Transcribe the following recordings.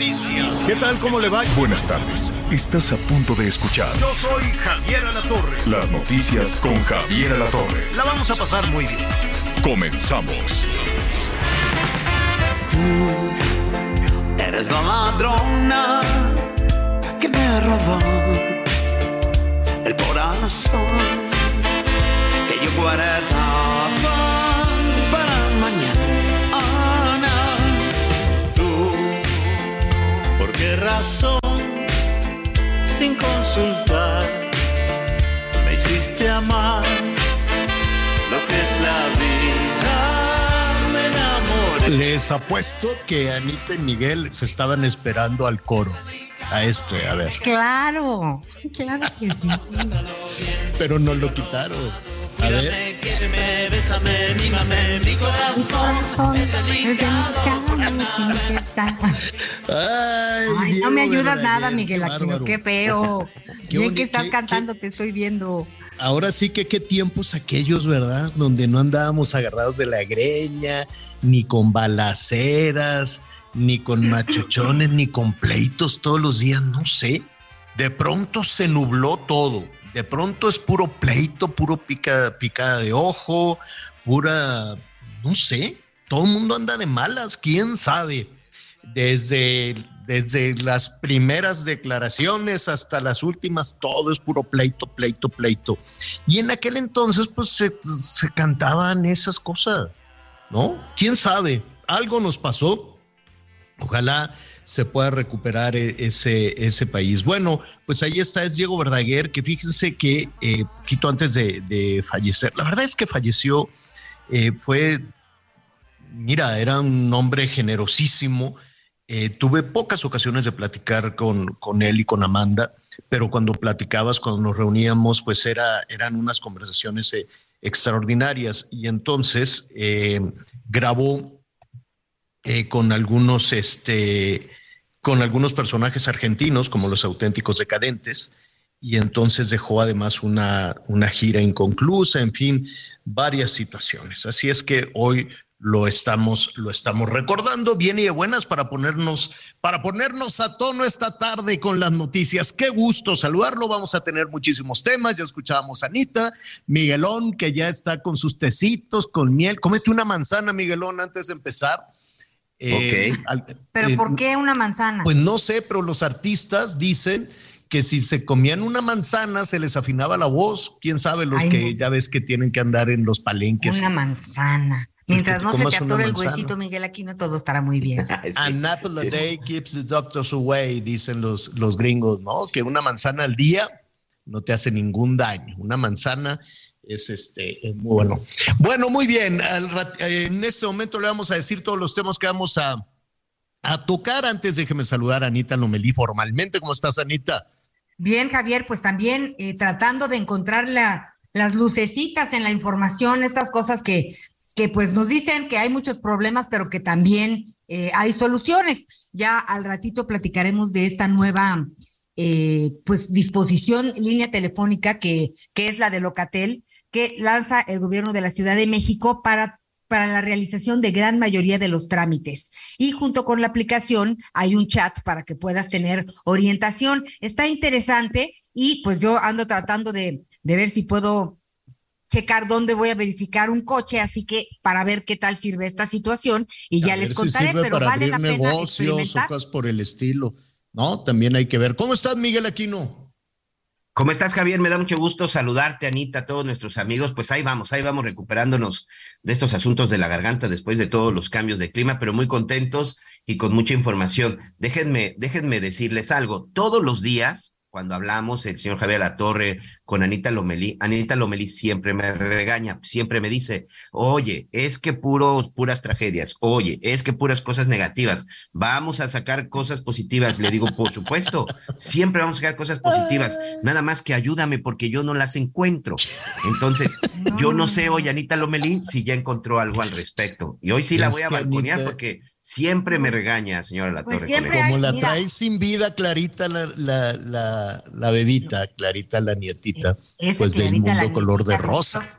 Noticias. ¿Qué tal? ¿Cómo le va? Buenas tardes. Estás a punto de escuchar Yo soy Javier Alatorre. las noticias con Javier Alatorre. La vamos a pasar muy bien. Comenzamos. Eres la ladrona que me robó el corazón que yo guardaba razón? Sin consultar, me hiciste amar lo que es la vida. Me enamoré. Les apuesto que Anita y Miguel se estaban esperando al coro. A esto, a ver. Claro, claro que sí. Pero no lo quitaron. Con Ay, Diego no me ayudas nada, Miguel qué Aquino, qué feo. Qué Bien que estás qué- cantando, qué- te estoy viendo. Ahora sí que qué tiempos aquellos, ¿verdad? Donde no andábamos agarrados de la greña, ni con balaceras, ni con machuchones, ni con pleitos todos los días, no sé. De pronto se nubló todo. De pronto es puro pleito, puro pica, picada de ojo, pura, no sé. Todo el mundo anda de malas, quién sabe. Desde, desde las primeras declaraciones hasta las últimas, todo es puro pleito, pleito, pleito. Y en aquel entonces, pues se, se cantaban esas cosas, ¿no? ¿Quién sabe? Algo nos pasó. Ojalá se pueda recuperar e- ese, ese país. Bueno, pues ahí está, es Diego Verdaguer, que fíjense que eh, poquito antes de, de fallecer, la verdad es que falleció, eh, fue, mira, era un hombre generosísimo. Eh, tuve pocas ocasiones de platicar con, con él y con Amanda, pero cuando platicabas, cuando nos reuníamos, pues era, eran unas conversaciones eh, extraordinarias. Y entonces grabó con algunos, este, con algunos personajes argentinos, como los auténticos decadentes, y entonces dejó además una, una gira inconclusa, en fin, varias situaciones. Así es que hoy lo estamos, lo estamos recordando bien y de buenas para ponernos, para ponernos a tono esta tarde con las noticias. Qué gusto saludarlo. Vamos a tener muchísimos temas. Ya escuchábamos a Anita, Miguelón, que ya está con sus tecitos, con miel. Cómete una manzana, Miguelón, antes de empezar. Eh, al- ¿Pero eh, por qué una manzana? Pues no sé, pero los artistas dicen que si se comían una manzana se les afinaba la voz. Quién sabe los Ay, que no. ya ves que tienen que andar en los palenques. Una manzana. Mientras no se te atore el huesito, Miguel Aquino, todo estará muy bien. An apple a day keeps the doctors away, dicen los, los gringos, ¿no? Que una manzana al día no te hace ningún daño. Una manzana es este es muy bueno. Bueno, muy bien. En este momento le vamos a decir todos los temas que vamos a, a tocar. Antes déjeme saludar a Anita Lomelí formalmente. ¿Cómo estás, Anita? Bien, Javier, pues también eh, tratando de encontrar la- las lucecitas en la información, estas cosas que, que pues nos dicen que hay muchos problemas, pero que también eh, hay soluciones. Ya al ratito platicaremos de esta nueva eh, pues disposición línea telefónica que, que es la de Locatel, que lanza el gobierno de la Ciudad de México para para la realización de gran mayoría de los trámites. Y junto con la aplicación hay un chat para que puedas tener orientación. Está interesante y pues yo ando tratando de, de ver si puedo checar dónde voy a verificar un coche, así que para ver qué tal sirve esta situación y ya les si contaré, sirve pero para vale abrir la pena negocios o cosas por el estilo. No, también hay que ver. ¿Cómo estás, Miguel Aquino? ¿Cómo estás, Javier? Me da mucho gusto saludarte, Anita, a todos nuestros amigos. Pues ahí vamos, ahí vamos recuperándonos de estos asuntos de la garganta después de todos los cambios de clima, pero muy contentos y con mucha información. Déjenme, déjenme decirles algo. Todos los días cuando hablamos, el señor Javier Latorre con Anita Lomelí, Anita Lomelí siempre me regaña, siempre me dice, oye, es que puros, puras tragedias, oye, es que puras cosas negativas, vamos a sacar cosas positivas. Le digo, por supuesto, siempre vamos a sacar cosas positivas, nada más que ayúdame porque yo no las encuentro. Entonces, yo no sé hoy, Anita Lomelí, si ya encontró algo al respecto. Y hoy sí la voy a balconear porque Siempre me regaña, señora La Pues Torre. Como la mira. trae sin vida Clarita, la, la, la, la bebita, Clarita, la nietita, Ese pues del Clarita, mundo color de rosa. benditos-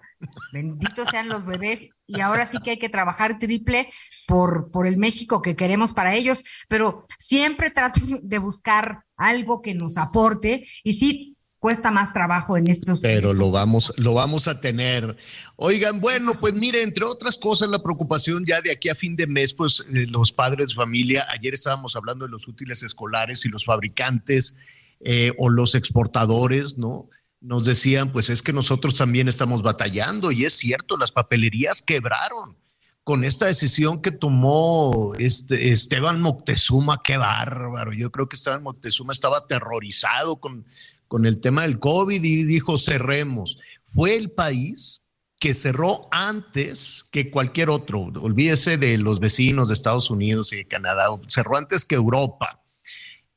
Benditos sean los bebés y ahora sí que hay que trabajar triple por, por el México que queremos para ellos, pero siempre trato de buscar algo que nos aporte y sí cuesta más trabajo en estos. Pero lo vamos, lo vamos a tener. Oigan, bueno, pues mire, entre otras cosas, la preocupación ya de aquí a fin de mes, pues eh, los padres de familia, ayer estábamos hablando de los útiles escolares y los fabricantes eh, o los exportadores, ¿no? Nos decían, pues es que nosotros también estamos batallando y es cierto, las papelerías quebraron con esta decisión que tomó este Esteban Moctezuma, qué bárbaro. Yo creo que Esteban Moctezuma estaba aterrorizado con, con el tema del COVID y dijo cerremos. Fue el país que cerró antes que cualquier otro. Olvídese de los vecinos de Estados Unidos y de Canadá. Cerró antes que Europa.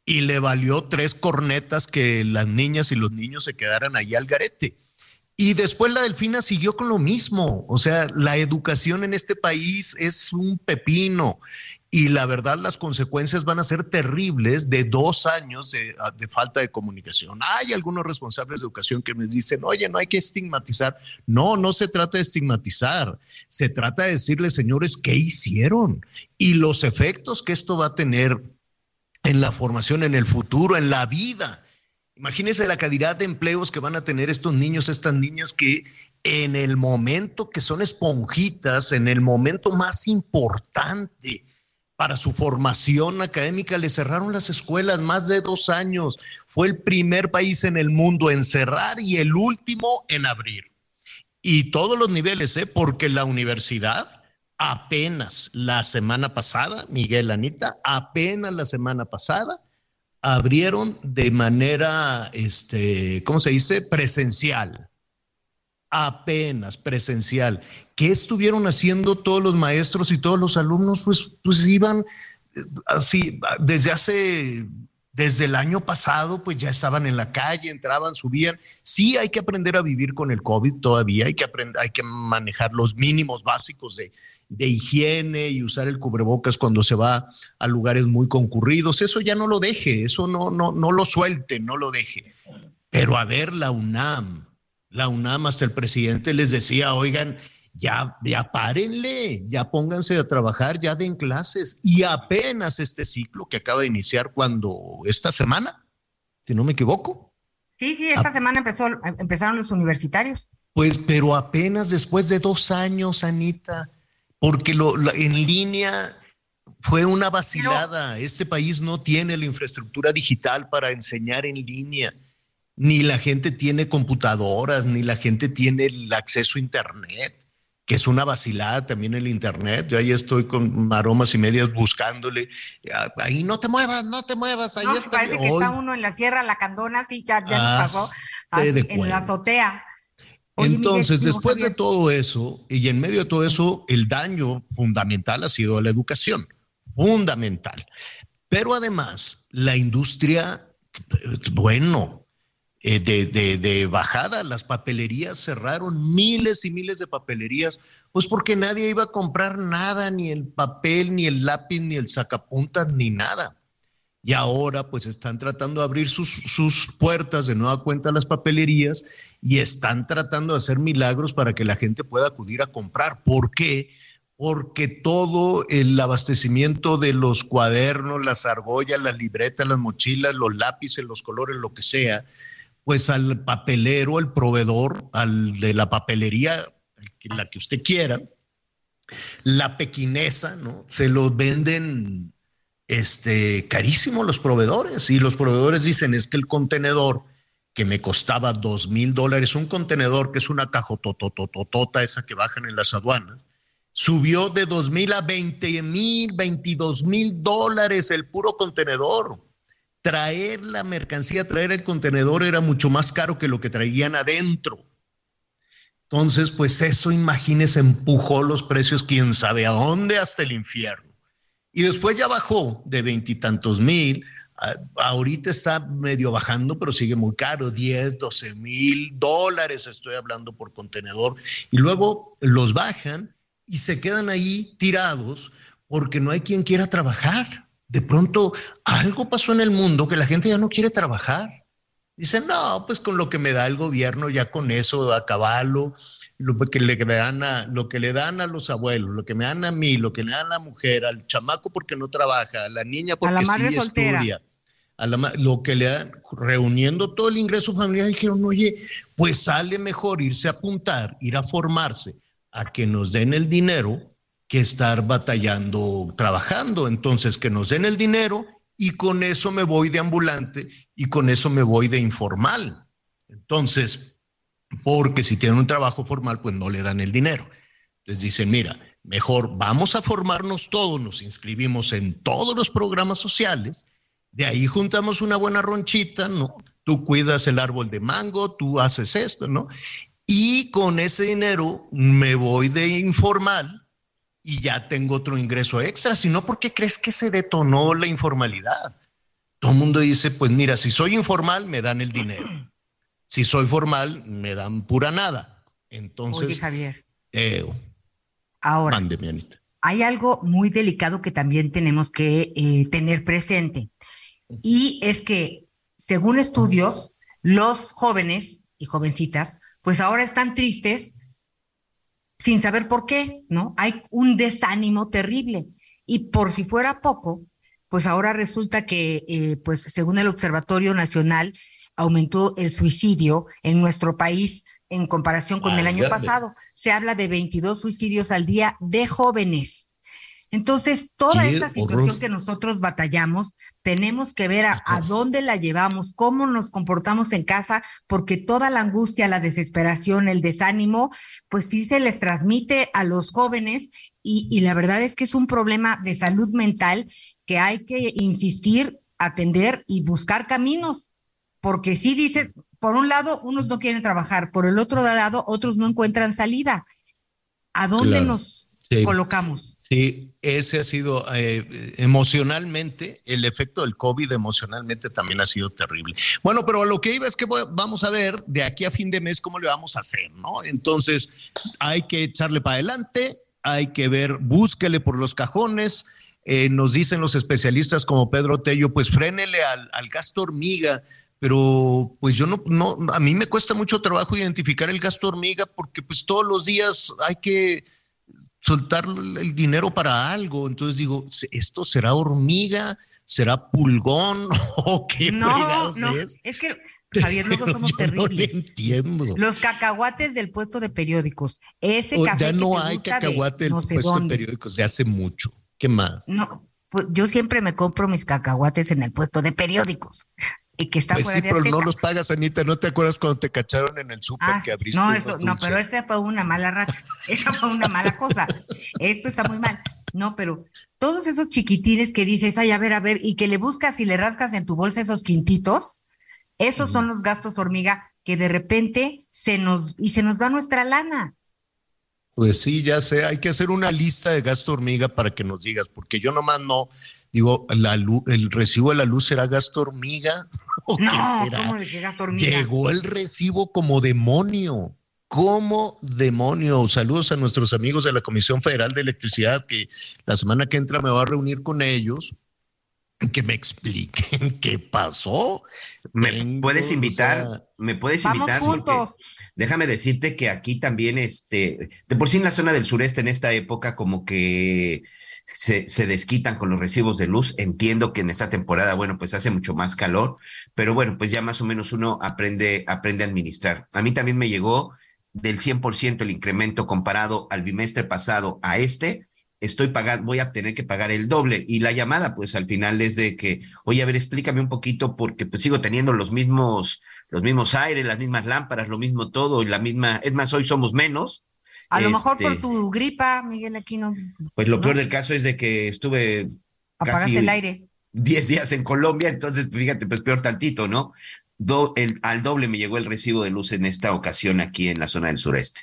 Y le valió tres cornetas que las niñas y los niños se quedaran ahí al garete. Y después la Delfina siguió con lo mismo. O sea, la educación en este país es un pepino. Y la verdad, las consecuencias van a ser terribles de dos años de, de, falta de comunicación. Hay algunos responsables de educación que me dicen, oye, no hay que estigmatizar. No, no se trata de estigmatizar. Se trata de decirles, señores, ¿qué hicieron? Y los efectos que esto va a tener en la formación, en el futuro, en la vida. Imagínense la cantidad de empleos que van a tener estos niños, estas niñas que en el momento que son esponjitas, en el momento más importante para su formación académica, le cerraron las escuelas más de dos años. Fue el primer país en el mundo en cerrar y el último en abrir. Y todos los niveles, ¿eh? porque la universidad apenas la semana pasada, Miguel Anita, apenas la semana pasada, abrieron de manera, este, ¿cómo se dice? Presencial. Apenas presencial. ¿Qué estuvieron haciendo todos los maestros y todos los alumnos? Pues, pues iban así, desde hace, desde el año pasado, pues ya estaban en la calle, entraban, subían. Sí hay que aprender a vivir con el COVID todavía, hay que aprender, hay que manejar los mínimos básicos de, de higiene y usar el cubrebocas cuando se va a lugares muy concurridos. Eso ya no lo deje, eso no, no, no lo suelte, no lo deje. Pero a ver, la UNAM, la UNAM, hasta el presidente les decía, oigan, ya, ya párenle, ya pónganse a trabajar, ya den clases. Y apenas este ciclo que acaba de iniciar cuando esta semana, si no me equivoco. Sí, sí, esta semana empezó, empezaron los universitarios. Pues, pero apenas después de dos años, Anita, porque lo, en línea fue una vacilada. Pero, este país no tiene la infraestructura digital para enseñar en línea. Ni la gente tiene computadoras, ni la gente tiene el acceso a Internet, que es una vacilada también el Internet. Yo ahí estoy con maromas y medias buscándole. Ahí no te muevas, no te muevas. Ahí no, está. Parece que Hoy... está uno en la Sierra La Candona, sí, ya, ya nos pasó. Así, en la azotea. Oye, Entonces, Miguel, después de todo eso, y en medio de todo eso, el daño fundamental ha sido la educación, fundamental. Pero además, la industria, bueno, eh, de, bajada, las papelerías cerraron, miles y miles de papelerías, pues porque nadie iba a comprar nada, ni el papel, ni el lápiz, ni el sacapuntas, ni nada. Y ahora pues están tratando de abrir sus, sus, puertas de nueva cuenta las papelerías y están tratando de hacer milagros para que la gente pueda acudir a comprar. ¿Por qué? Porque todo el abastecimiento de los cuadernos, las argollas, las libretas, las mochilas, los lápices, los colores, lo que sea, pues al papelero, al proveedor, al de la papelería, la que usted quiera, la pequinesa, ¿no? Se los venden este, carísimo los proveedores y los proveedores dicen es que el contenedor que me costaba dos mil dólares, un contenedor que es una cajototototota, esa que bajan en las aduanas, subió de dos mil a veinte mil, veintidós mil dólares el puro contenedor. Traer la mercancía, traer el contenedor era mucho más caro que lo que traían adentro. Entonces, pues eso, imagínese, empujó los precios, quién sabe a dónde, hasta el infierno. Y después ya bajó de veintitantos mil. Ahorita está medio bajando, pero sigue muy caro, 10, 12 mil dólares estoy hablando por contenedor. Y luego los bajan y se quedan ahí tirados porque no hay quien quiera trabajar. De pronto algo pasó en el mundo que la gente ya no quiere trabajar. Dicen, no, pues con lo que me da el gobierno, ya con eso, a caballo, lo que, le dan a, lo que le dan a los abuelos, lo que me dan a mí, lo que le dan a la mujer, al chamaco porque no trabaja, a la niña porque sí estudia, a la, lo que le dan, reuniendo todo el ingreso familiar, dijeron, oye, pues sale mejor irse a apuntar, ir a formarse, a que nos den el dinero que estar batallando, trabajando. Entonces, que nos den el dinero y con eso me voy de ambulante y con eso me voy de informal. Entonces, porque si tienen un trabajo formal, pues no le dan el dinero. Entonces dicen, mira, mejor vamos a formarnos todos, nos inscribimos en todos los programas sociales, de ahí juntamos una buena ronchita, ¿no? Tú cuidas el árbol de mango, tú haces esto, ¿no? Y con ese dinero me voy de informal y ya tengo otro ingreso extra, sino porque crees que se detonó la informalidad. Todo el mundo dice, pues mira, si soy informal, me dan el dinero. Si soy formal, me dan pura nada. Entonces, Oye, Javier. Eh, ahora, hay algo muy delicado que también tenemos que eh, tener presente. Y es que, según estudios, los jóvenes y jovencitas, pues ahora están tristes sin saber por qué, ¿no? Hay un desánimo terrible. Y por si fuera poco, pues ahora resulta que, eh, pues según el Observatorio Nacional, aumentó el suicidio en nuestro país en comparación con el año pasado. Se habla de 22 suicidios al día de jóvenes. Entonces, toda esta situación que nosotros batallamos, tenemos que ver a, dónde la llevamos, cómo nos comportamos en casa, porque toda la angustia, la desesperación, el desánimo, pues sí se les transmite a los jóvenes y, y la verdad es que es un problema de salud mental que hay que insistir, atender y buscar caminos, porque sí dice, por un lado, unos no quieren trabajar, por el otro lado, otros no encuentran salida. ¿A dónde nos colocamos. Sí, ese ha sido eh, emocionalmente, el efecto del COVID emocionalmente también ha sido terrible. Bueno, pero lo que iba es que vamos a ver de aquí a fin de mes cómo le vamos a hacer, ¿no? Entonces, hay que echarle para adelante, hay que ver, búsquele por los cajones. Eh, nos dicen los especialistas como Pedro Tello, pues frénele al, al gasto hormiga pero pues yo no, no, a mí me cuesta mucho trabajo identificar el gasto hormiga porque pues todos los días hay que soltar el dinero para algo. Entonces digo, ¿esto será hormiga? ¿Será pulgón? ¿O qué no, no, es? Es que, Javier, luego somos terribles. No entiendo. Los cacahuates del puesto de periódicos. Ese ya no hay cacahuate del puesto de periódicos de hace mucho. ¿Qué más? No, pues yo siempre me compro mis cacahuates en el puesto de periódicos y que está pues sí, pero no los pagas, Anita. ¿No te acuerdas cuando te cacharon en el súper ah, que abriste? No, eso, no, pero esa fue una mala racha. Esa fue una mala cosa. Esto está muy mal. No, pero todos esos chiquitines que dices, ay, a ver, a ver, y que le buscas y le rascas en tu bolsa esos quintitos, esos son los gastos hormiga que de repente se nos, y se nos va nuestra lana. Pues sí, ya sé, hay que hacer una lista de gasto hormiga para que nos digas, porque yo nomás no, Digo, la el recibo de la luz será gasto hormiga. ¿O no, qué será? ¿cómo de qué gasto hormiga? Llegó el recibo como demonio. Como demonio. Saludos a nuestros amigos de la Comisión Federal de Electricidad, que la semana que entra me va a reunir con ellos que me expliquen qué pasó. Me puedes invitar, me puedes invitar. Juntos. Déjame decirte que aquí también, este, de por sí en la zona del sureste en esta época, como que se, desquitan con los recibos de luz. Entiendo que en esta temporada, bueno, pues hace mucho más calor, pero bueno, pues ya más o menos uno aprende, aprende a administrar. A mí también me llegó del 100% el incremento comparado al bimestre pasado a este, estoy pagando, voy a tener que pagar el doble. Y la llamada, pues al final es de que, oye, a ver, explícame un poquito, porque pues sigo teniendo los mismos, los mismos aires, las mismas lámparas, lo mismo todo, y la misma, es más, hoy somos menos, a lo mejor por este, tu gripa, Miguel Aquino. Pues lo peor del caso es de que estuve Apagaste el aire. 10 días en Colombia, entonces fíjate, pues peor tantito, ¿no? el, al doble me llegó el recibo de luz en esta ocasión aquí en la zona del sureste.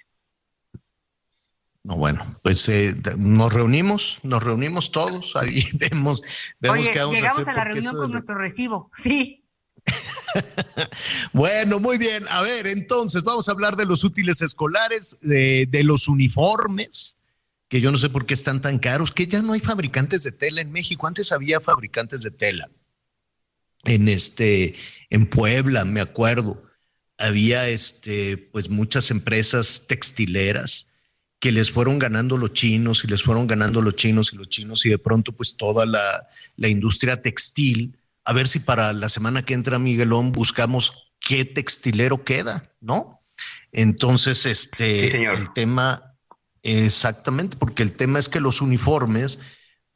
No, bueno, pues eh, nos reunimos, nos reunimos todos, ahí vemos, vemos Oye, qué vamos llegamos a hacer. a la reunión con de- nuestro recibo, sí. Bueno, muy bien. A ver, entonces vamos a hablar de los útiles escolares, de, los uniformes, que yo no sé por qué están tan caros, que ya no hay fabricantes de tela en México. Antes había fabricantes de tela. En este, en Puebla, me acuerdo, había este, pues muchas empresas textileras que les fueron ganando los chinos y les fueron ganando los chinos y los chinos y de pronto pues toda la industria textil a ver si para la semana que entra Miguelón buscamos qué textilero queda, ¿no? Entonces, este, Sí, señor. el tema, exactamente, porque el tema es que los uniformes,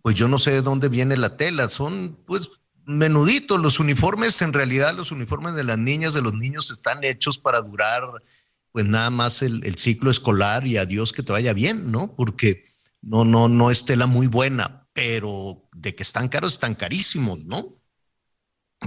pues yo no sé de dónde viene la tela, son pues menuditos los uniformes, en realidad los uniformes de las niñas, de los niños están hechos para durar pues nada más el, el ciclo escolar y a Dios que te vaya bien, ¿no? Porque no, no, no es tela muy buena, pero de que están caros, están carísimos, ¿no?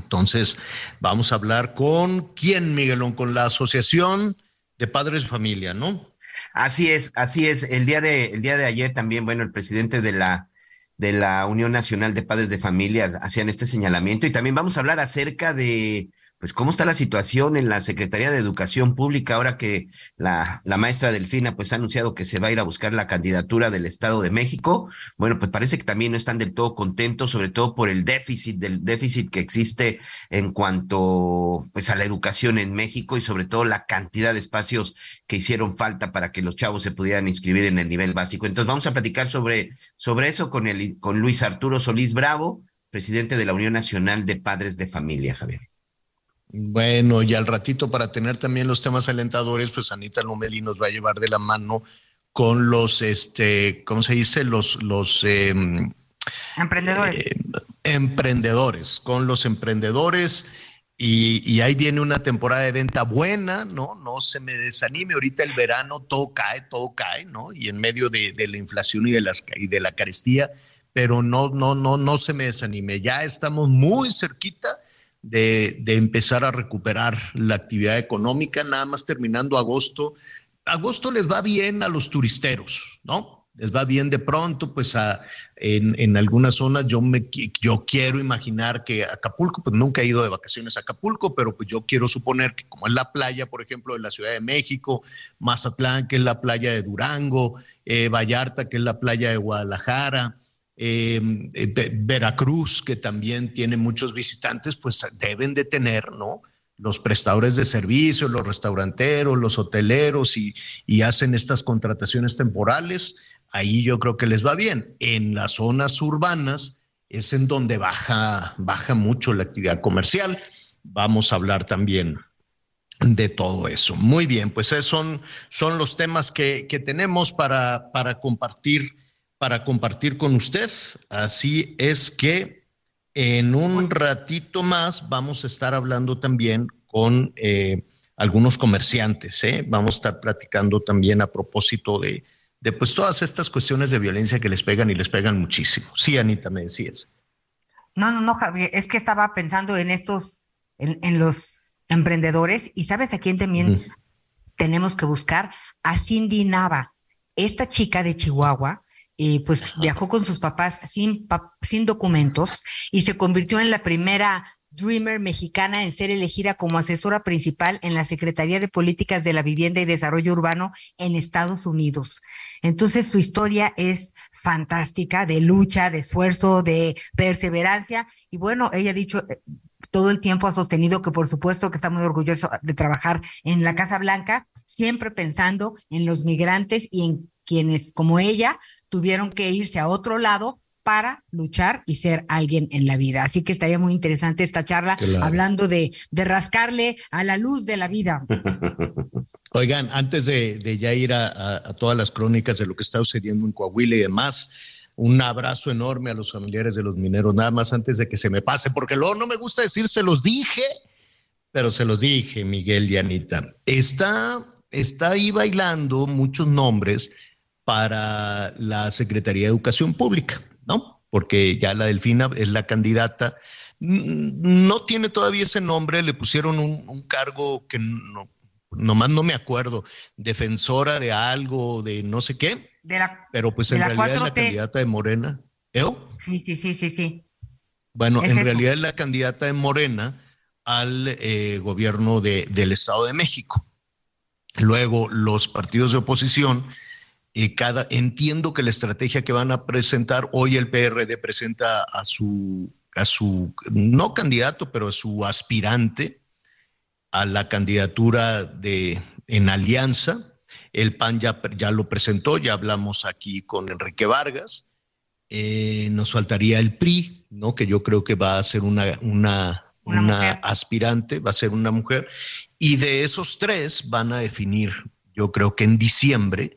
Entonces, vamos a hablar con quién, Miguelón, con la Asociación de Padres de Familia, ¿no? Así es, así es. El día de, el día de ayer también, bueno, el presidente de la, de la Unión Nacional de Padres de Familias hacían este señalamiento y también vamos a hablar acerca de, pues, cómo está la situación en la Secretaría de Educación Pública ahora que la, la maestra Delfina, pues, ha anunciado que se va a ir a buscar la candidatura del Estado de México. Bueno, pues parece que también no están del todo contentos, sobre todo por el déficit, del déficit que existe en cuanto, pues, a la educación en México y sobre todo la cantidad de espacios que hicieron falta para que los chavos se pudieran inscribir en el nivel básico. Entonces vamos a platicar sobre, sobre eso con, el, con Luis Arturo Solís Bravo, presidente de la Unión Nacional de Padres de Familia, Javier. Bueno, y al ratito para tener también los temas alentadores, pues Anita Lomelí nos va a llevar de la mano con los, este, ¿cómo se dice? Los, los eh, Emprendedores. eh, emprendedores, con los emprendedores. Y, y ahí viene una temporada de venta buena, ¿no? No se me desanime. Ahorita el verano todo cae, todo cae, ¿no? Y en medio de, de la inflación y de, las, y de la carestía, pero no, no, no, no se me desanime. Ya estamos muy cerquita de, empezar a recuperar la actividad económica, nada más terminando agosto. Agosto les va bien a los turisteros, ¿no? Les va bien de pronto, pues a, en, en algunas zonas yo, me, yo quiero imaginar que Acapulco, pues nunca he ido de vacaciones a Acapulco, pero pues yo quiero suponer que como es la playa, por ejemplo, de la Ciudad de México, Mazatlán, que es la playa de Durango, eh, Vallarta, que es la playa de Guadalajara, eh, eh, Ve- Veracruz, que también tiene muchos visitantes, pues deben de tener, ¿no? Los prestadores de servicios, los restauranteros, los hoteleros y, y hacen estas contrataciones temporales, ahí yo creo que les va bien. En las zonas urbanas es en donde baja, baja mucho la actividad comercial. Vamos a hablar también de todo eso. Muy bien, pues esos son, son los temas que, que tenemos para, para compartir para compartir con usted. Así es que en un ratito más vamos a estar hablando también con eh, algunos comerciantes. ¿eh? Vamos a estar platicando también a propósito de, de pues todas estas cuestiones de violencia que les pegan y les pegan muchísimo. Sí, Anita, me decías. No, no, no, Javier, es que estaba pensando en estos, en, en los emprendedores y sabes a quién también tenemos que buscar a Cindy Nava, esta chica de Chihuahua. Eh, pues viajó con sus papás sin, pa- sin documentos y se convirtió en la primera Dreamer mexicana en ser elegida como asesora principal en la Secretaría de Políticas de la Vivienda y Desarrollo Urbano en Estados Unidos. Entonces su historia es fantástica, de lucha, de esfuerzo, de perseverancia. Y bueno, ella ha dicho, eh, todo el tiempo ha sostenido que por supuesto que está muy orgulloso de trabajar en la Casa Blanca, siempre pensando en los migrantes y en quienes como ella tuvieron que irse a otro lado para luchar y ser alguien en la vida. Así que estaría muy interesante esta charla Claro. hablando de, de rascarle a la luz de la vida. Oigan, antes de, de ya ir a, a- a todas las crónicas de lo que está sucediendo en Coahuila y demás, un abrazo enorme a los familiares de los mineros, nada más antes de que se me pase, porque luego no me gusta decir se los dije, pero se los dije, Miguel y Anita. Está, está ahí bailando muchos nombres para la Secretaría de Educación Pública, ¿no? porque ya la Delfina es la candidata. No tiene todavía ese nombre, le pusieron un, cargo que no, nomás no me acuerdo, defensora de algo, de no sé qué, pero pues en realidad es la candidata de Morena. ¿Eo? Sí, sí, sí, sí, sí. Bueno, en realidad es la candidata de Morena al eh, gobierno de, del Estado de México. Luego, los partidos de oposición, eh, cada, entiendo que la estrategia que van a presentar, hoy el PRD presenta a su, a su, no candidato, pero a su aspirante a la candidatura de, en alianza. El PAN ya, ya lo presentó, ya hablamos aquí con Enrique Vargas. Eh, nos faltaría el PRI, ¿no? que yo creo que va a ser una, una, una, aspirante, va a ser una mujer. Y de esos tres van a definir, yo creo que en diciembre,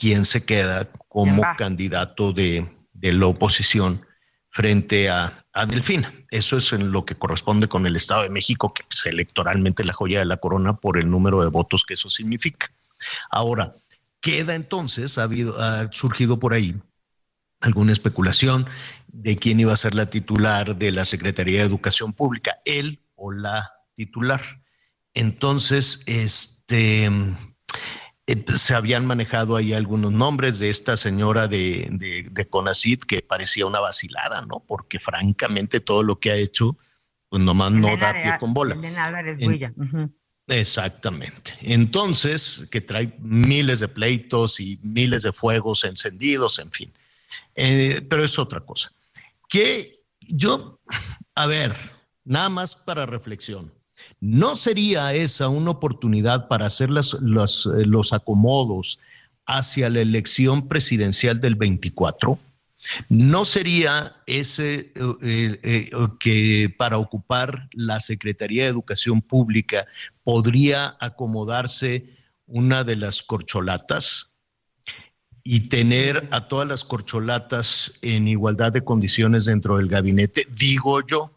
quién se queda como candidato de, de, la oposición frente a, a, Delfina. Eso es en lo que corresponde con el Estado de México, que es electoralmente la joya de la corona por el número de votos que eso significa. Ahora, queda entonces, ha, habido, ha surgido por ahí alguna especulación de quién iba a ser la titular de la Secretaría de Educación Pública, él o la titular. Entonces, este, se habían manejado ahí algunos nombres de esta señora de, de, de que parecía una vacilada, ¿no? Porque francamente todo lo que ha hecho, pues nomás no da pie con bola. Álvarez Exactamente. Entonces, que trae miles de pleitos y miles de fuegos encendidos, en fin. Eh, pero es otra cosa. Que yo, a ver, nada más para reflexión. ¿No sería esa una oportunidad para hacer los, eh, los acomodos hacia la elección presidencial del 24? ¿No sería ese eh, que para ocupar la Secretaría de Educación Pública podría acomodarse una de las corcholatas? y tener a todas las corcholatas en igualdad de condiciones dentro del gabinete, digo yo,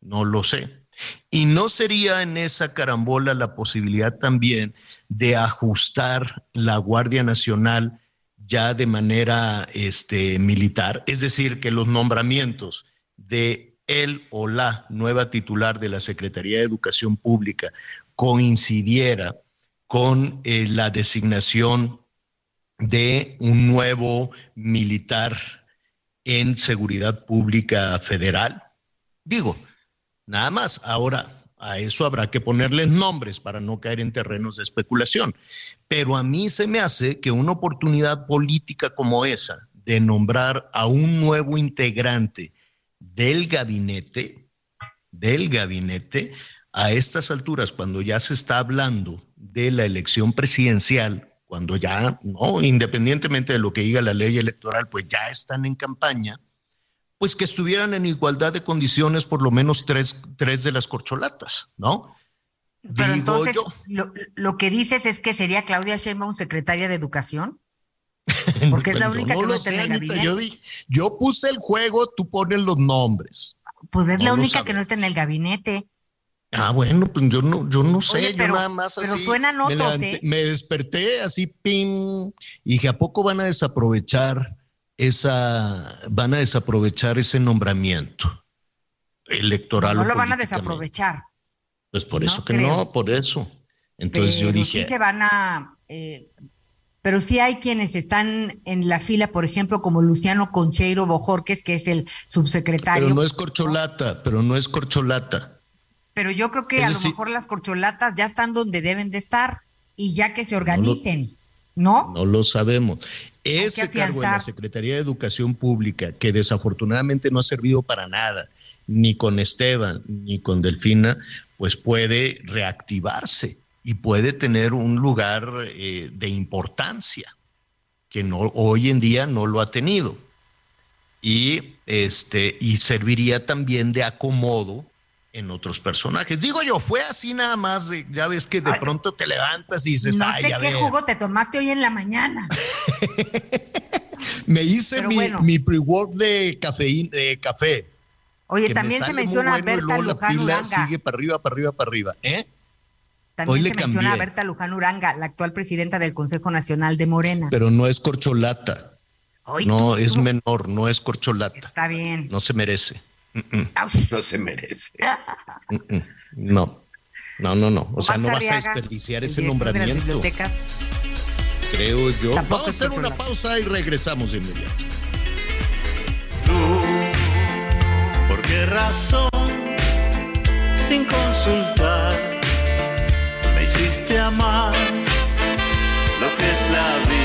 no lo sé. Y no sería en esa carambola la posibilidad también de ajustar la Guardia Nacional ya de manera este, militar, es decir, que los nombramientos de él o la nueva titular de la Secretaría de Educación Pública coincidiera con eh, la designación de un nuevo militar en seguridad pública federal. Digo, nada más. Ahora, a eso habrá que ponerles nombres para no caer en terrenos de especulación. Pero a mí se me hace que una oportunidad política como esa de nombrar a un nuevo integrante del gabinete, del gabinete, a estas alturas, cuando ya se está hablando de la elección presidencial cuando ya, no, independientemente de lo que diga la ley electoral, pues ya están en campaña, pues que estuvieran en igualdad de condiciones por lo menos tres, tres de las corcholatas, ¿no? Pero entonces, lo, que dices es que sería Claudia Sheinbaum secretaria de Educación. Porque es la única que no está en el gabinete. Yo, yo, puse el juego, tú pones los nombres. Pues es la única que no está en el gabinete. Ah, bueno, pues yo no, yo no sé, yo nada más así. Pero suenan otros, me, ¿eh? me desperté así, pim, y dije, ¿a poco van a desaprovechar esa, van a desaprovechar ese nombramiento electoral? No lo van a desaprovechar. Pues por eso que no, por eso. Entonces yo dije. Sí se van a. Eh, pero sí hay quienes están en la fila, por ejemplo, como Luciano Concheiro Bojorques, que es el subsecretario. Pero no es corcholata, pero no es corcholata pero yo creo que a lo mejor las corcholatas ya están donde deben de estar y ya que se organicen, ¿no? No, lo sabemos. Ese cargo en la Secretaría de Educación Pública, que desafortunadamente no ha servido para nada, ni con Esteban ni con Delfina, pues puede reactivarse y puede tener un lugar eh, de importancia que no, hoy en día no lo ha tenido. Y, este, y serviría también de acomodo en otros personajes. Digo yo, fue así nada más, ya ves que de pronto te levantas y dices, no ay, sé qué jugo te tomaste hoy en la mañana. Me hice mi, pre-work de, cafeína, de café. Oye, también se menciona a Berta Luján Uranga. Sigue para arriba, para arriba, para arriba. ¿Eh? También se menciona a Berta Luján Uranga, la actual presidenta del Consejo Nacional de Morena. Pero no es corcholata. no, es menor, no es corcholata. Está bien. No se merece. No se merece. no, no, no, no. O sea, no vas a desperdiciar ese nombramiento. Creo yo. Vamos a hacer una pausa y regresamos de inmediato. ¿Por qué razón? Sin consultar, me hiciste amar lo que es la vida.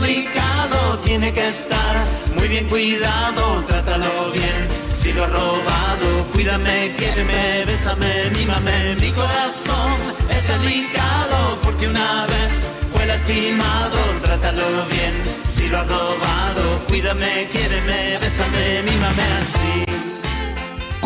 Delicado, tiene que estar muy bien cuidado. Trátalo bien, si lo he robado, cuídame, quiéreme, bésame, mímame. Mi corazón está delicado porque una vez fue lastimado, trátalo bien, si lo ha robado, cuídame, quiéreme, bésame, mímame así.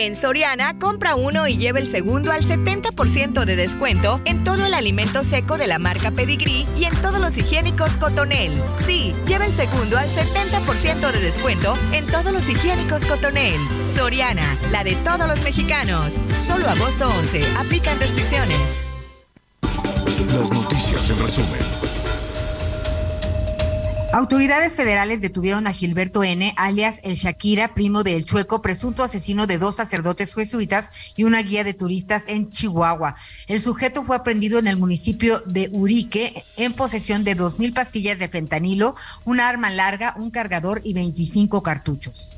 En Soriana, compra uno y lleva el segundo al 70% de descuento en todo el alimento seco de la marca Pedigree y en todos los higiénicos Cotonel. Sí, lleva el segundo al 70% de descuento en todos los higiénicos Cotonel. Soriana, la de todos los mexicanos. Solo agosto 11. Aplican restricciones. Las noticias en resumen. Autoridades federales detuvieron a Gilberto N., alias El Shakira, primo de El Chueco, presunto asesino de dos sacerdotes jesuitas y una guía de turistas en Chihuahua. El sujeto fue aprendido en el municipio de Urique en posesión de dos mil pastillas de fentanilo, una arma larga, un cargador y 25 cartuchos.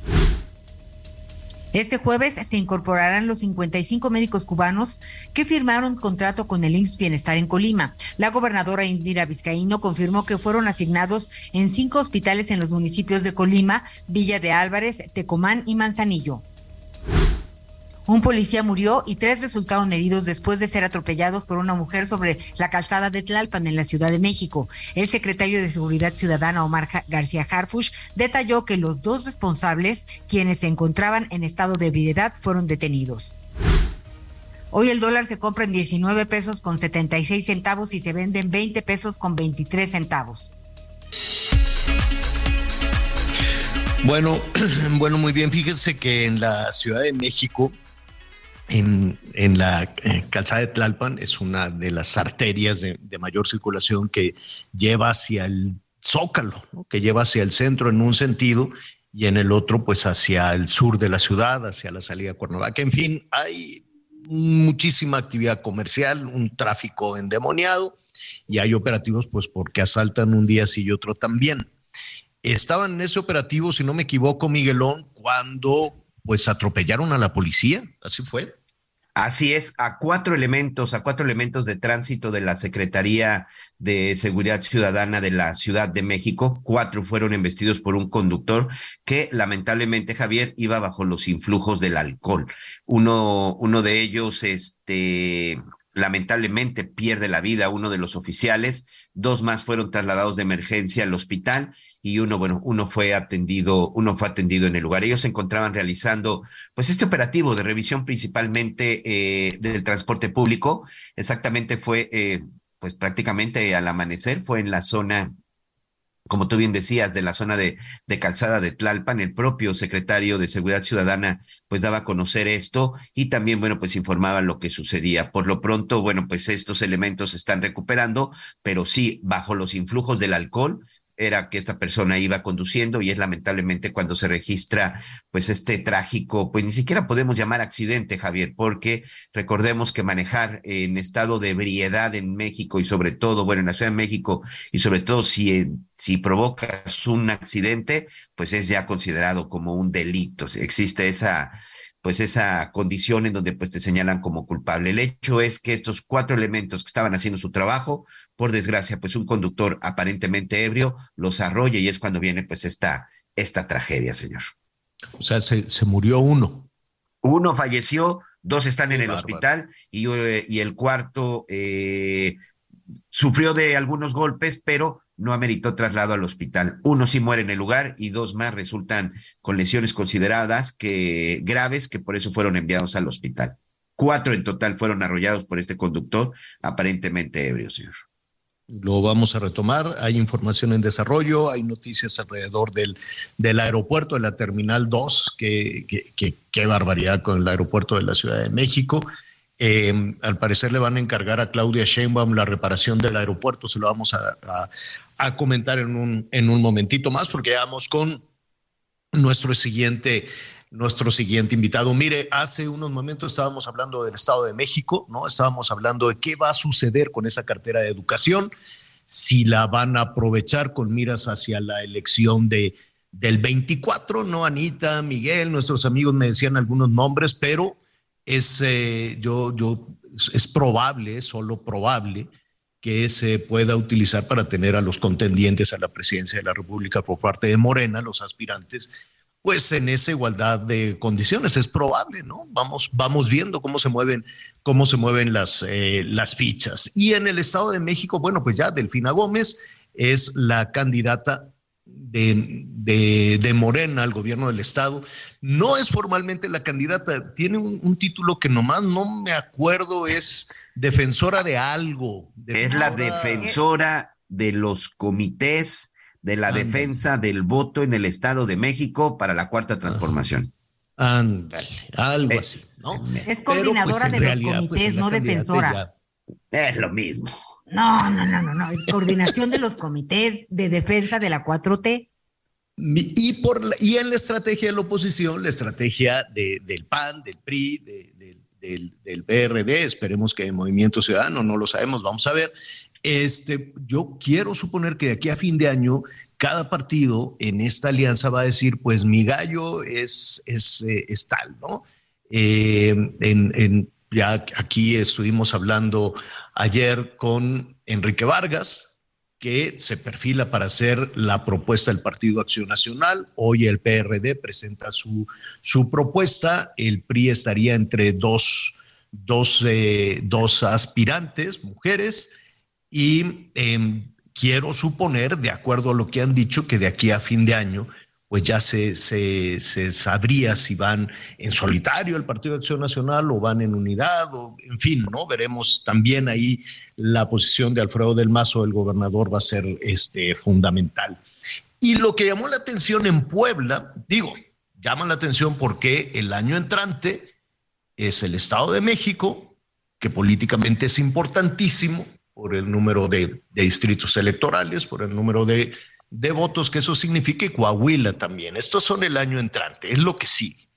Este jueves se incorporarán los 55 médicos cubanos que firmaron contrato con el IMSS Bienestar en Colima. La gobernadora Indira Vizcaíno confirmó que fueron asignados en cinco hospitales en los municipios de Colima, Villa de Álvarez, Tecomán y Manzanillo. Un policía murió y tres resultaron heridos después de ser atropellados por una mujer sobre la calzada de Tlalpan en la Ciudad de México. El secretario de Seguridad Ciudadana, Omar García Harfush, detalló que los dos responsables, quienes se encontraban en estado de ebriedad, fueron detenidos. Hoy el dólar se compra en 19 pesos con 76 centavos y se vende en 20 pesos con 23 centavos. Bueno, bueno, muy bien. Fíjense que en la Ciudad de México en, la eh, calzada de Tlalpan es una de las arterias de, mayor circulación que lleva hacia el zócalo, que lleva hacia el centro en un sentido y en el otro pues hacia el sur de la ciudad, hacia la salida de Cuernavaca. En fin, hay muchísima actividad comercial, un tráfico endemoniado y hay operativos pues porque asaltan un día sí y otro también. Estaban en ese operativo, si no me equivoco, Miguelón, cuando pues atropellaron a la policía, así fue. Así es, a cuatro elementos, a cuatro elementos de tránsito de la Secretaría de Seguridad Ciudadana de la Ciudad de México, cuatro fueron embestidos por un conductor que lamentablemente Javier iba bajo los influjos del alcohol. Uno, uno de ellos, este, lamentablemente pierde la vida uno de los oficiales, dos más fueron trasladados de emergencia al hospital y uno, bueno, uno fue atendido, uno fue atendido en el lugar. Ellos se encontraban realizando, pues, este operativo de revisión principalmente eh, del transporte público. Exactamente fue, eh, pues, prácticamente al amanecer, fue en la zona como tú bien decías, de la zona de, de, Calzada de Tlalpan, el propio secretario de Seguridad Ciudadana pues daba a conocer esto y también, bueno, pues informaba lo que sucedía. Por lo pronto, bueno, pues estos elementos se están recuperando, pero sí bajo los influjos del alcohol, era que esta persona iba conduciendo y es lamentablemente cuando se registra pues este trágico, pues ni siquiera podemos llamar accidente, Javier, porque recordemos que manejar en estado de ebriedad en México y sobre todo, bueno, en la Ciudad de México y sobre todo si, si provocas un accidente, pues es ya considerado como un delito. Existe esa pues esa condición en donde pues te señalan como culpable. El hecho es que estos cuatro elementos que estaban haciendo su trabajo, por desgracia, pues un conductor aparentemente ebrio los arrolla y es cuando viene pues esta, esta tragedia, señor. O sea, se, se murió uno. Uno falleció, dos están en el hospital y, eh, y, el cuarto, eh, sufrió de algunos golpes, pero no ameritó traslado al hospital. Uno sí muere en el lugar y dos más resultan con lesiones consideradas que graves que por eso fueron enviados al hospital. Cuatro en total fueron arrollados por este conductor aparentemente ebrio, señor. Lo vamos a retomar. Hay información en desarrollo, hay noticias alrededor del, del aeropuerto, de la Terminal 2, que, qué barbaridad con el aeropuerto de la Ciudad de México. Eh, al parecer le van a encargar a Claudia Sheinbaum la reparación del aeropuerto. Se lo vamos a, comentar en un, en un momentito más, porque vamos con nuestro siguiente nuestro siguiente invitado. Mire, hace unos momentos estábamos hablando del Estado de México, ¿no? Estábamos hablando de qué va a suceder con esa cartera de educación, si la van a aprovechar con miras hacia la elección de, del 24, ¿no? Anita, Miguel, nuestros amigos me decían algunos nombres, pero es, eh, yo, yo, es probable, solo probable, que se pueda utilizar para tener a los contendientes a la presidencia de la República por parte de Morena, los aspirantes, pues en esa igualdad de condiciones. Es probable, ¿no? Vamos, vamos viendo cómo se mueven, cómo se mueven las, eh, las fichas. Y en el Estado de México, bueno, pues ya Delfina Gómez es la candidata de, de, Morena al gobierno del Estado. No es formalmente la candidata, tiene un, título que nomás no me acuerdo, es defensora de algo. es la defensora de los comités de la defensa del voto en el Estado de México para la cuarta transformación. Ándale, algo así, ¿no? Es coordinadora pues, de los pues, comités, no defensora. Es lo mismo. No, no, no, no, no. Coordinación de los comités de defensa de la 4T. Y, por y en la estrategia de la oposición, la estrategia del PAN, del PRI, del, del, PRD, esperemos que el Movimiento Ciudadano, no lo sabemos, vamos a ver, este, yo quiero suponer que de aquí a fin de año, cada partido en esta alianza va a decir, pues mi gallo es, es, eh, tal, ¿no? Eh, ya aquí estuvimos hablando ayer con Enrique Vargas, que se perfila para hacer la propuesta del Partido Acción Nacional. Hoy el PRD presenta su, su propuesta. El PRI estaría entre dos, dos, eh, dos aspirantes, mujeres y em, quiero suponer, de acuerdo a lo que han dicho, que de aquí a fin de año, pues ya se, se, sabría si van en solitario el Partido de Acción Nacional o van en unidad, o en fin, ¿no? Veremos también ahí la posición de Alfredo del Mazo, el gobernador, va a ser este, fundamental. Y lo que llamó la atención en Puebla, digo, llama la atención porque el año entrante es el Estado de México, que políticamente es importantísimo, por el número de, distritos electorales, por el número de, votos que eso signifique, Coahuila también. Estos son el año entrante, es lo que sigue.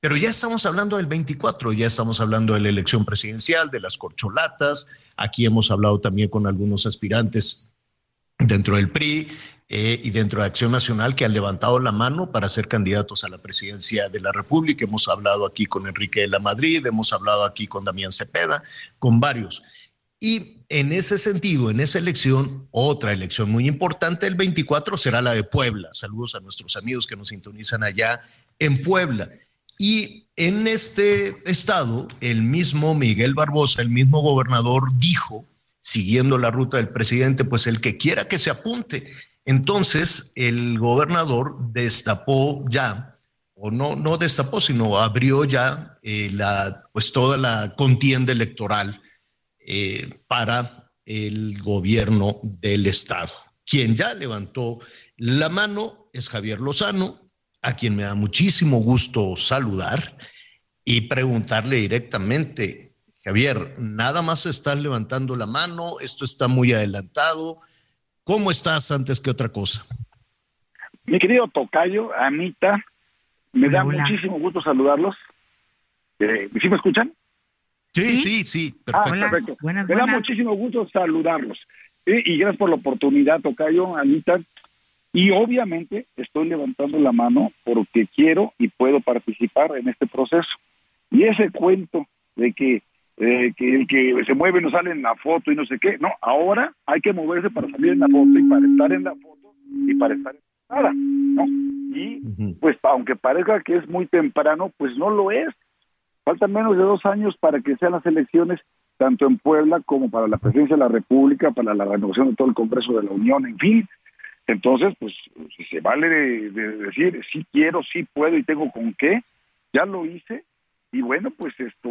Pero ya estamos hablando del 24, ya estamos hablando de la elección presidencial, de las corcholatas. Aquí hemos hablado también con algunos aspirantes dentro del PRI eh, y dentro de Acción Nacional que han levantado la mano para ser candidatos a la presidencia de la República. Hemos hablado aquí con Enrique de la Madrid, hemos hablado aquí con Damián Cepeda, con varios. Y en ese sentido, en esa elección, otra elección muy importante, el 24 será la de Puebla. Saludos a nuestros amigos que nos sintonizan allá en Puebla. Y en este estado, el mismo Miguel Barbosa, el mismo gobernador, dijo, siguiendo la ruta del presidente, pues el que quiera que se apunte. Entonces, el gobernador destapó ya, o no, no destapó, sino abrió ya eh, la, pues toda la contienda electoral eh, para el gobierno del Estado. Quien ya levantó la mano es Javier Lozano, a quien me da muchísimo gusto saludar y preguntarle directamente, Javier, nada más estás levantando la mano, esto está muy adelantado. ¿Cómo estás antes que otra cosa? Mi querido Tocayo, Anita, me da muchísimo gusto saludarlos. Eh, ¿Sí me escuchan? Sí, sí, sí, ah, perfecto. Me da muchísimo gusto saludarlos. y gracias por la oportunidad, Tocayo, Anita. Y obviamente estoy levantando la mano porque quiero y puedo participar en este proceso. Y ese cuento de que, eh, que el que se mueve no sale en la foto y no sé qué, no, ahora hay que moverse para salir en la foto y para estar en la foto y para estar en nada, ¿no? Y pues aunque parezca que es muy temprano, pues no lo es faltan menos de dos años para que sean las elecciones tanto en Puebla como para la presidencia de la República, para la renovación de todo el Congreso de la Unión, en fin. Entonces, pues se vale de, decir, sí quiero, sí puedo y tengo con qué, ya lo hice, y bueno, pues esto,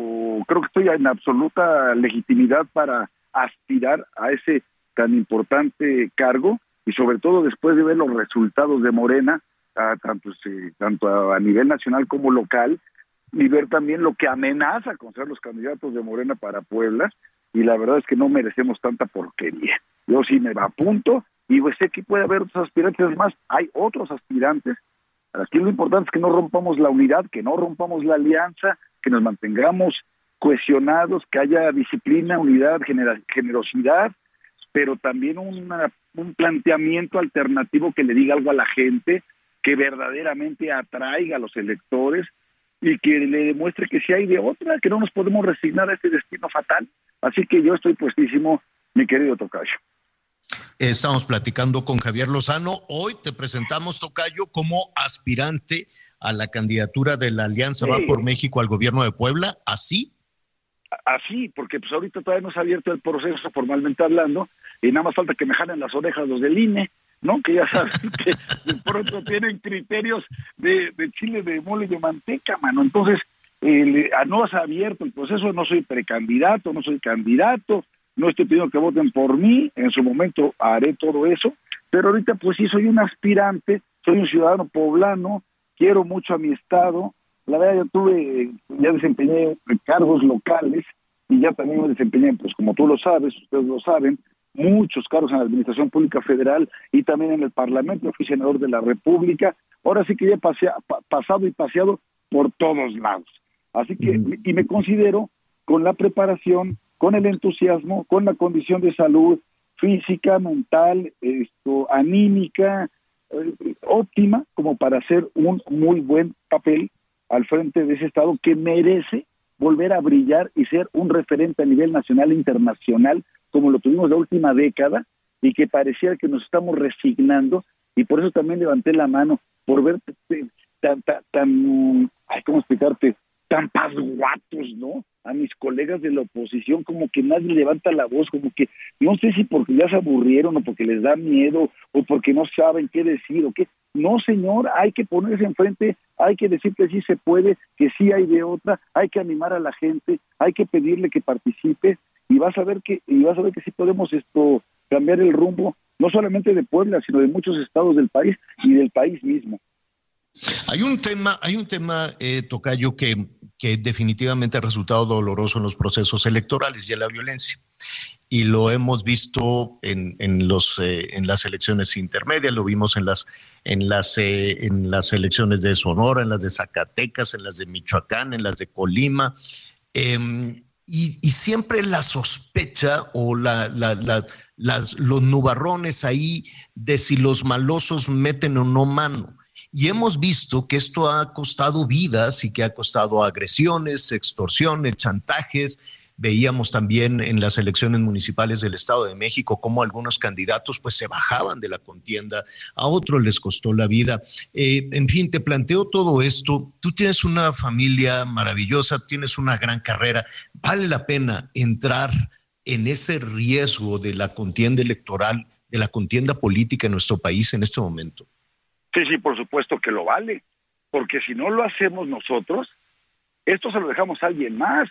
creo que estoy en absoluta legitimidad para aspirar a ese tan importante cargo y sobre todo después de ver los resultados de Morena, tanto, tanto a nivel nacional como local, y ver también lo que amenaza con ser los candidatos de Morena para Puebla, y la verdad es que no merecemos tanta porquería. Yo sí me apunto y pues sé que puede haber otros aspirantes, además hay otros aspirantes. Aquí lo importante es que no rompamos la unidad, que no rompamos la alianza, que nos mantengamos cohesionados, que haya disciplina, unidad, generosidad, pero también un planteamiento alternativo que le diga algo a la gente, que verdaderamente atraiga a los electores y que le demuestre que si hay de otra, que no nos podemos resignar a este destino fatal. Así que yo estoy puestísimo, mi querido Tocayo. Estamos platicando con Javier Lozano. Hoy te presentamos, Tocayo, como aspirante a la candidatura de la Alianza Va por México al gobierno de Puebla. ¿Así? Así, porque pues ahorita todavía no se ha abierto el proceso formalmente hablando y nada más falta que me jalen las orejas los del INE. ¿No? Que ya saben que de pronto tienen criterios de, chile de mole de manteca, mano. Entonces, eh, no se ha abierto el proceso, no soy precandidato, no soy candidato, no estoy pidiendo que voten por mí, en su momento haré todo eso, pero ahorita pues sí soy un aspirante, soy un ciudadano poblano, quiero mucho a mi estado, la verdad yo tuve, ya desempeñé cargos locales y ya también me desempeñé, pues como tú lo sabes, ustedes lo saben, muchos cargos en la Administración Pública Federal y también en el Parlamento, fui senador de la República. Ahora sí que ya he pasado y paseado por todos lados. Así que, y me considero con la preparación, con el entusiasmo, con la condición de salud física, mental, esto, anímica, eh, óptima, como para hacer un muy buen papel al frente de ese Estado que merece volver a brillar y ser un referente a nivel nacional e internacional como lo tuvimos la última década y que parecía que nos estamos resignando y por eso también levanté la mano por ver tan, tan, tan ay, ¿cómo explicarte? Tan pasguatos, ¿no? A mis colegas de la oposición, como que nadie levanta la voz, como que no sé si porque ya se aburrieron o porque les da miedo o porque no saben qué decir o qué. No, señor, hay que ponerse enfrente, hay que decir que sí se puede, que sí hay de otra, hay que animar a la gente, hay que pedirle que participe y vas a ver que y vas a ver que sí podemos esto cambiar el rumbo no solamente de Puebla sino de muchos estados del país y del país mismo. Hay un tema hay un tema eh, tocayo que que definitivamente ha resultado doloroso en los procesos electorales y en la violencia. Y lo hemos visto en, en los eh, en las elecciones intermedias lo vimos en las en las eh, en las elecciones de Sonora en las de Zacatecas en las de Michoacán en las de Colima. Eh, y, siempre la sospecha o la, los nubarrones ahí de si los malosos meten o no mano. Y hemos visto que esto ha costado vidas y que ha costado agresiones, extorsiones, chantajes Veíamos también en las elecciones municipales del Estado de México cómo algunos candidatos pues se bajaban de la contienda, a otros les costó la vida. Eh, en fin, te planteo todo esto. Tú tienes una familia maravillosa, tienes una gran carrera. ¿Vale la pena entrar en ese riesgo de la contienda electoral, de la contienda política en nuestro país en este momento? Sí, sí, por supuesto que lo vale, porque si no lo hacemos nosotros, esto se lo dejamos a alguien más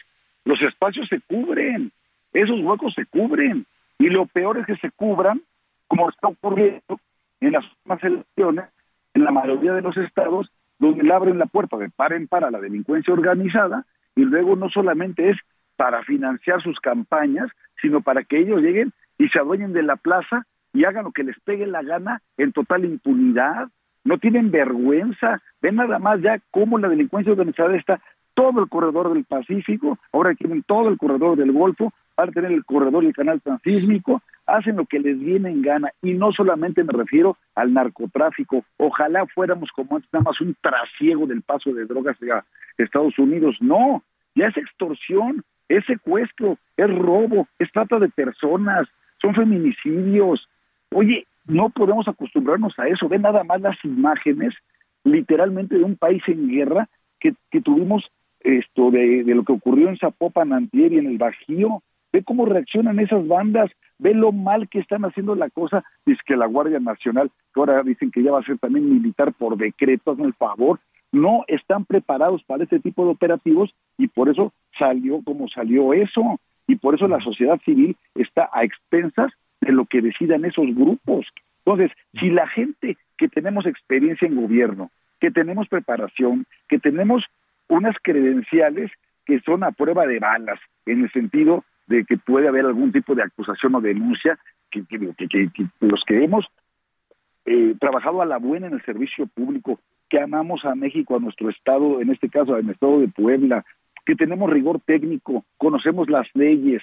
los espacios se cubren, esos huecos se cubren, y lo peor es que se cubran, como está ocurriendo en las últimas elecciones, en la mayoría de los estados, donde le abren la puerta de par en par a la delincuencia organizada, y luego no solamente es para financiar sus campañas, sino para que ellos lleguen y se adueñen de la plaza y hagan lo que les pegue la gana en total impunidad. No tienen vergüenza. Ven nada más ya cómo la delincuencia organizada está todo el corredor del Pacífico, ahora tienen todo el corredor del Golfo, van a tener el corredor y el canal transísmico, hacen lo que les viene en gana. Y no solamente me refiero al narcotráfico, ojalá fuéramos como antes nada más un trasiego del paso de drogas a Estados Unidos, no, ya es extorsión, es secuestro, es robo, es trata de personas, son feminicidios. Oye, no podemos acostumbrarnos a eso, ven nada más las imágenes literalmente de un país en guerra que, que tuvimos esto de, lo que ocurrió en Zapopan antier y en el Bajío, ve cómo reaccionan esas bandas, ve lo mal que están haciendo la cosa, es que la Guardia Nacional, que ahora dicen que ya va a ser también militar por decreto, hazme el favor, no están preparados para este tipo de operativos y por eso salió como salió eso, y por eso la sociedad civil está a expensas de lo que decidan esos grupos. Entonces, si la gente que tenemos experiencia en gobierno, que tenemos preparación, que tenemos unas credenciales que son a prueba de balas, en el sentido de que puede haber algún tipo de acusación o denuncia, que, los que hemos eh, trabajado a la buena en el servicio público, que amamos a México, a nuestro estado, en este caso al estado de Puebla, que tenemos rigor técnico, conocemos las leyes,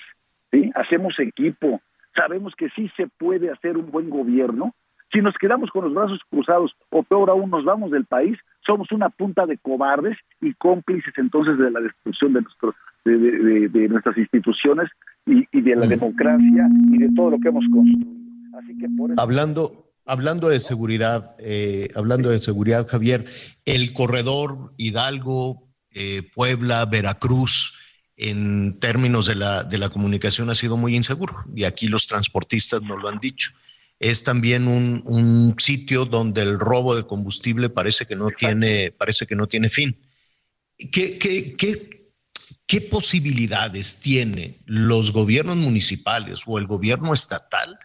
hacemos equipo, sabemos que sí se puede hacer un buen gobierno. Si nos quedamos con los brazos cruzados o peor aún nos vamos del país, somos una punta de cobardes y cómplices entonces de la destrucción de, nuestro, de, nuestras instituciones y, de la democracia y de todo lo que hemos construido. Así que por Hablando, Hablando de seguridad, eh, hablando de seguridad, Javier, el corredor Hidalgo, eh, Puebla, Veracruz, en términos de la, de la comunicación ha sido muy inseguro y aquí los transportistas nos lo han dicho. Es también un, sitio donde el robo de combustible parece que no tiene, parece que no tiene fin. ¿Qué, qué, qué, qué posibilidades tiene los gobiernos municipales o el gobierno estatal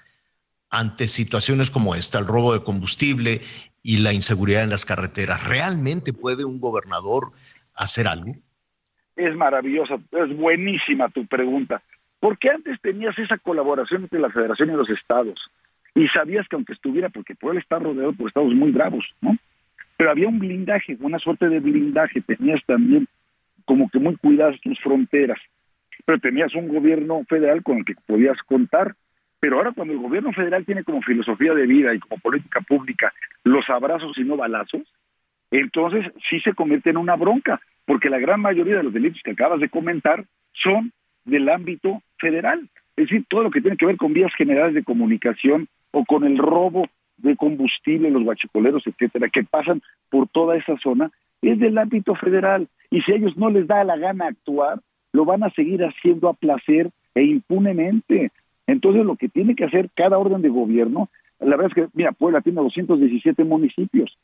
ante situaciones como esta, el robo de combustible y la inseguridad en las carreteras? ¿Realmente puede un gobernador hacer algo? Es maravillosa, es buenísima tu pregunta. Porque antes tenías esa colaboración entre la federación y los estados. Y sabías que aunque estuviera, porque Puebla está rodeado por estados muy bravos, ¿no? Pero había un blindaje, una suerte de blindaje. Tenías también como que muy cuidadas tus fronteras. Pero tenías un gobierno federal con el que podías contar pero ahora cuando el gobierno federal tiene como filosofía de vida y como política pública los abrazos y no balazos, entonces sí se convierte en una bronca, porque la gran mayoría de los delitos que acabas de comentar son del ámbito federal. Es decir, todo lo que tiene que ver con vías generales de comunicación o con el robo de combustible, los guachicoleros, etcétera, que pasan por toda esa zona, es del ámbito federal. Y si a ellos no les da la gana actuar, lo van a seguir haciendo a placer e impunemente. Entonces, lo que tiene que hacer cada orden de gobierno, la verdad es que, mira, Puebla tiene 217 municipios.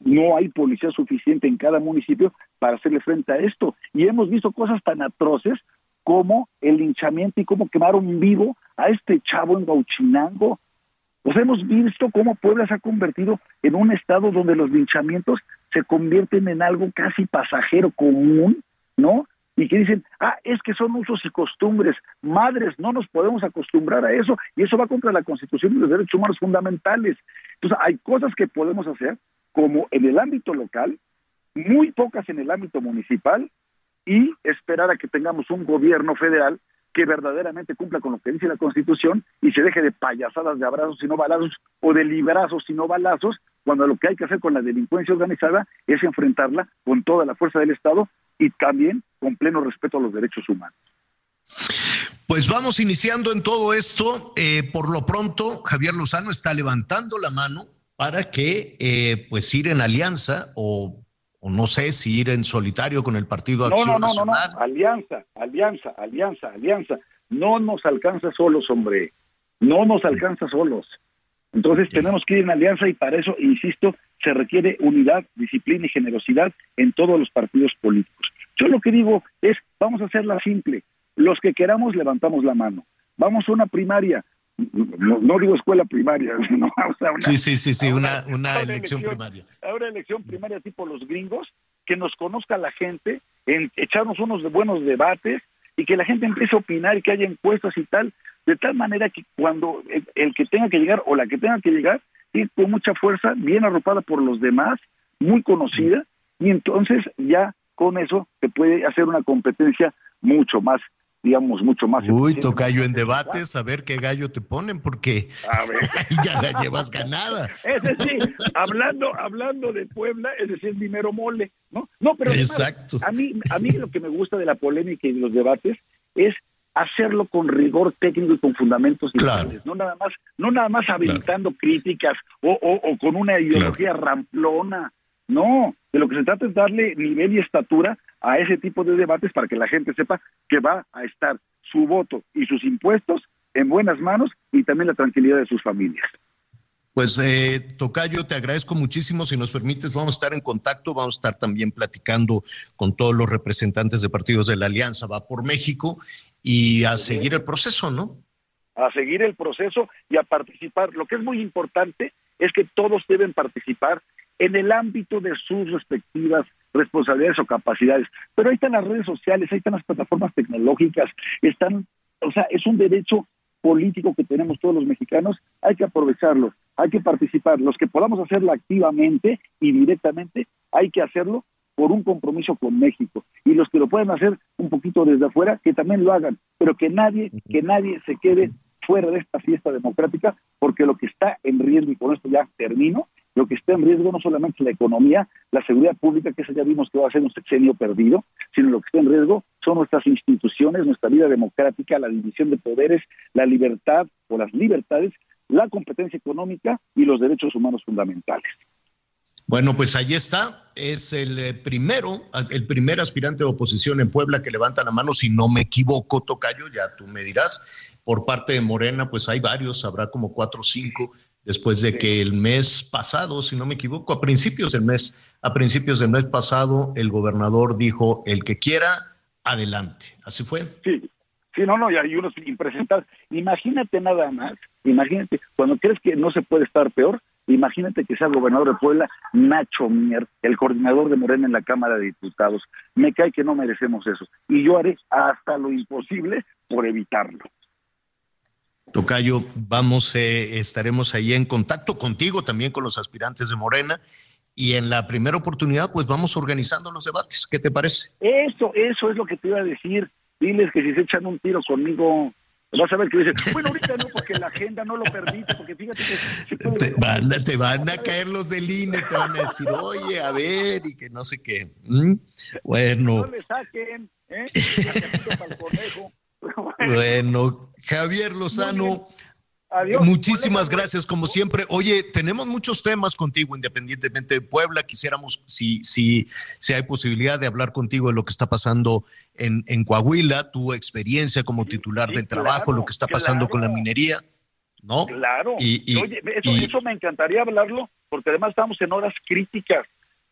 No hay policía suficiente en cada municipio para hacerle frente a esto. Y hemos visto cosas tan atroces como el linchamiento y cómo quemaron vivo a este chavo en Gauchinango. Pues hemos visto cómo Puebla se ha convertido en un estado donde los linchamientos se convierten en algo casi pasajero común, ¿no? y que dicen, ah, es que son usos y costumbres. Madres, no nos podemos acostumbrar a eso y eso va contra la Constitución y los derechos humanos fundamentales. Entonces, hay cosas que podemos hacer, como en el ámbito local, muy pocas en el ámbito municipal y esperar a que tengamos un gobierno federal que verdaderamente cumpla con lo que dice la Constitución y se deje de payasadas de abrazos y no balazos o de librazos y no balazos, cuando lo que hay que hacer con la delincuencia organizada es enfrentarla con toda la fuerza del Estado y también con pleno respeto a los derechos humanos. Pues vamos iniciando en todo esto. Eh, por lo pronto, Javier Lozano está levantando la mano para que eh, pues ir en alianza o, no sé si ir en solitario con el Partido Acción no, no, No, no, alianza, alianza, alianza, alianza. No nos alcanza solos, hombre. No nos alcanza solos. Entonces tenemos que ir en alianza y para eso, insisto, se requiere unidad, disciplina y generosidad en todos los partidos políticos. Yo lo que digo es, vamos a hacerla simple. Los que queramos levantamos la mano. Vamos a una primaria, no, digo escuela primaria, no, una, sí, sí, sí, sí, una, una, elección, primaria. Ahora elección primaria tipo los gringos, que nos conozca la gente, en, echarnos unos buenos debates y que la gente empiece a opinar y que haya encuestas y tal, de tal manera que cuando el, que tenga que llegar o la que tenga que llegar, ir con mucha fuerza, bien arropada por los demás, muy conocida, y entonces ya con eso se puede hacer una competencia mucho más digamos, mucho más. Uy, tocayo en debates, a ver qué gallo te ponen, porque ya la llevas ganada. Es decir, hablando, hablando de Puebla, es decir, dinero mole, ¿no? No, pero Exacto. a mí, a mí lo que me gusta de la polémica y de los debates es hacerlo con rigor técnico y con fundamentos claro. no nada más, no nada más habilitando críticas o, o, con una ideología ramplona, no, de lo que se trata es darle nivel y estatura a ese tipo de debates para que la gente sepa que va a estar su voto y sus impuestos en buenas manos y también la tranquilidad de sus familias. Pues eh, Tocayo, te agradezco muchísimo. Si nos permites, vamos a estar en contacto, vamos a estar también platicando con todos los representantes de partidos de la Alianza Va por México y a seguir el proceso, ¿no? A seguir el proceso y a participar. Lo que es muy importante es que todos deben participar en el ámbito de sus respectivas responsabilidades o capacidades. Pero ahí están las redes sociales, ahí están las plataformas tecnológicas, están, o sea, es un derecho político que tenemos todos los mexicanos, hay que aprovecharlo, hay que participar. Los que podamos hacerlo activamente y directamente, hay que hacerlo por un compromiso con México. Y los que lo pueden hacer un poquito desde afuera, que también lo hagan, pero que nadie, que nadie se quede fuera de esta fiesta democrática, porque lo que está en riesgo, y con esto ya termino, lo que está en riesgo no solamente es la economía, la seguridad pública, que eso ya vimos que va a ser un sexenio perdido, sino lo que está en riesgo son nuestras instituciones, nuestra vida democrática, la división de poderes, la libertad o las libertades, la competencia económica y los derechos humanos fundamentales. Bueno, pues ahí está. Es el eh, primero, el primer aspirante de oposición en Puebla que levanta la mano, si no me equivoco, Tocayo, ya tú me dirás. Por parte de Morena, pues hay varios, habrá como cuatro o cinco después de que el mes pasado, si no me equivoco, a principios del mes, a principios del mes pasado, el gobernador dijo, el que quiera, adelante. ¿Así fue? Sí, sí, no, no, y hay unos impresentables. Imagínate nada más, imagínate, cuando crees que no se puede estar peor, imagínate que sea el gobernador de Puebla, Nacho Mier, el coordinador de Morena en la Cámara de Diputados. Me cae que no merecemos eso. Y yo haré hasta lo imposible por evitarlo. Tocayo, vamos, eh, estaremos ahí en contacto contigo, también con los aspirantes de Morena, y en la primera oportunidad, pues vamos organizando los debates. ¿Qué te parece? Eso, eso es lo que te iba a decir. Diles que si se echan un tiro conmigo, vas a ver que dicen, bueno, ahorita no, porque la agenda no lo permite, porque fíjate que... te, van, te, van, a caer los del INE, te van a decir, oye, a ver, y que no sé qué. ¿Mm? Bueno. No le saquen, ¿eh? Bueno, Javier Lozano. Muchísimas gracias, como siempre. Oye, tenemos muchos temas contigo, independientemente de Puebla. Quisiéramos, si, si, si hay posibilidad de hablar contigo de lo que está pasando en, en Coahuila, tu experiencia como titular del trabajo, lo que está pasando con la minería, ¿no? Claro. Y, Oye, eso, eso me encantaría hablarlo, porque además estamos en horas críticas.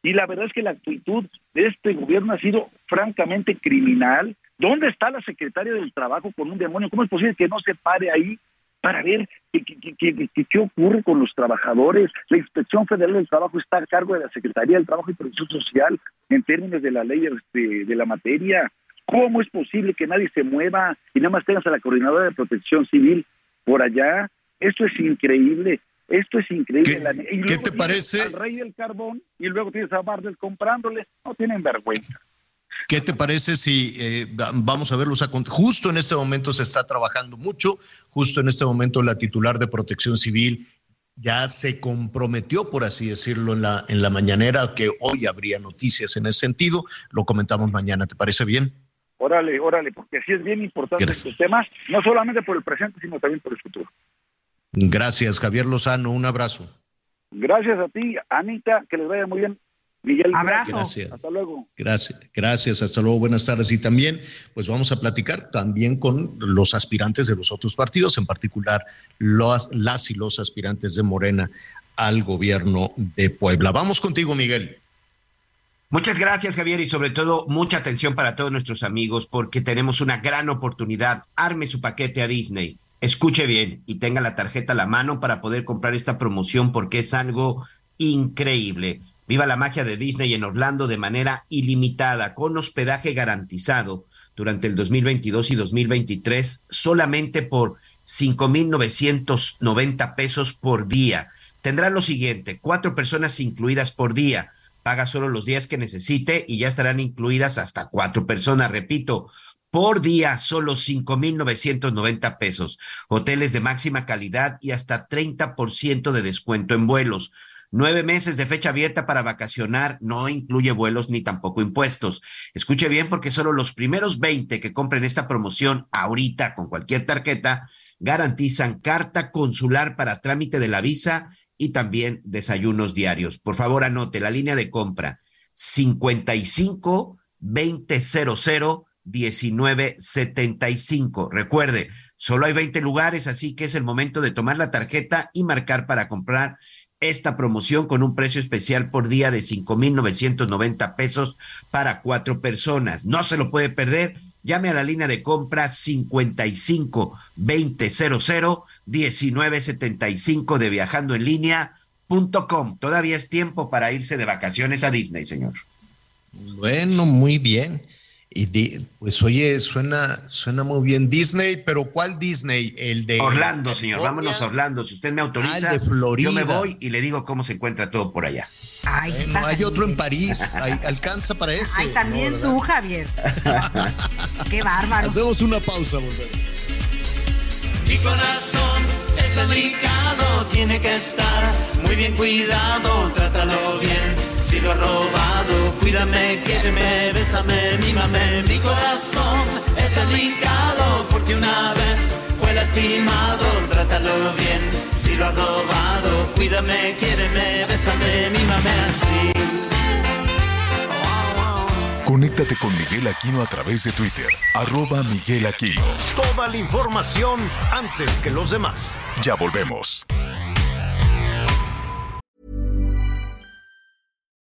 Y la verdad es que la actitud de este gobierno ha sido francamente criminal ¿Dónde está la secretaria del Trabajo con un demonio? ¿Cómo es posible que no se pare ahí para ver qué, qué, ocurre con los trabajadores? La Inspección Federal del Trabajo está a cargo de la Secretaría del Trabajo y Protección Social en términos de la ley de, este, de la materia. ¿Cómo es posible que nadie se mueva y nada más tengas a la Coordinadora de Protección Civil por allá? Esto es increíble. Esto es increíble. ¿Qué, te parece? Al rey del carbón y luego tienes a Bardel comprándole. No tienen vergüenza. ¿Qué te parece si eh, vamos a verlos? Justo en este momento se está trabajando mucho, justo en este momento la titular de protección civil ya se comprometió, por así decirlo, en la, en la mañanera, que hoy habría noticias en ese sentido. Lo comentamos mañana, ¿te parece bien? Órale, órale, porque sí es bien importante este tema, no solamente por el presente, sino también por el futuro. Gracias, Javier Lozano, un abrazo. Gracias a ti, Anita, que les vaya muy bien. Miguel, Abrazo. Gracias. Hasta luego. Gracias, gracias, hasta luego, buenas tardes. Y también, pues vamos a platicar también con los aspirantes de los otros partidos, en particular los, las y los aspirantes de Morena al gobierno de Puebla. Vamos contigo, Miguel. Muchas gracias, Javier, y sobre todo mucha atención para todos nuestros amigos, porque tenemos una gran oportunidad. Arme su paquete a Disney. Escuche bien y tenga la tarjeta a la mano para poder comprar esta promoción porque es algo increíble. Viva la magia de Disney en Orlando de manera ilimitada, con hospedaje garantizado durante el 2022 y 2023, solamente por 5.990 pesos por día. Tendrá lo siguiente, cuatro personas incluidas por día. Paga solo los días que necesite y ya estarán incluidas hasta cuatro personas, repito, por día, solo 5.990 pesos. Hoteles de máxima calidad y hasta 30% de descuento en vuelos. Nueve meses de fecha abierta para vacacionar no incluye vuelos ni tampoco impuestos. Escuche bien porque solo los primeros 20 que compren esta promoción ahorita con cualquier tarjeta garantizan carta consular para trámite de la visa y también desayunos diarios. Por favor, anote la línea de compra 55 2000 1975. Recuerde, solo hay 20 lugares, así que es el momento de tomar la tarjeta y marcar para comprar esta promoción con un precio especial por día de 5,990 pesos para cuatro personas. No se lo puede perder. Llame a la línea de compra 55 2000 1975 de viajando en línea.com. Todavía es tiempo para irse de vacaciones a Disney, señor. Bueno, muy bien. Y pues oye, suena, suena muy bien Disney, pero ¿cuál Disney? El de Orlando, señor. Vámonos a Orlando. Si usted me autoriza, ah, yo me voy y le digo cómo se encuentra todo por allá. Ay, hay otro en París. alcanza para ese. Ay, también tú, Javier. Qué bárbaro. Hacemos una pausa, volver. Mi corazón está delicado, tiene que estar muy bien cuidado. Trátalo bien si lo he robado. Cuídame, quiéreme, bésame, mímame. Mi corazón es delicado porque una vez fue lastimado. Trátalo bien si lo ha robado. Cuídame, quiéreme, bésame, mímame así. Conéctate con Miguel Aquino a través de Twitter, arroba Miguel Aquino. Toda la información antes que los demás. Ya volvemos.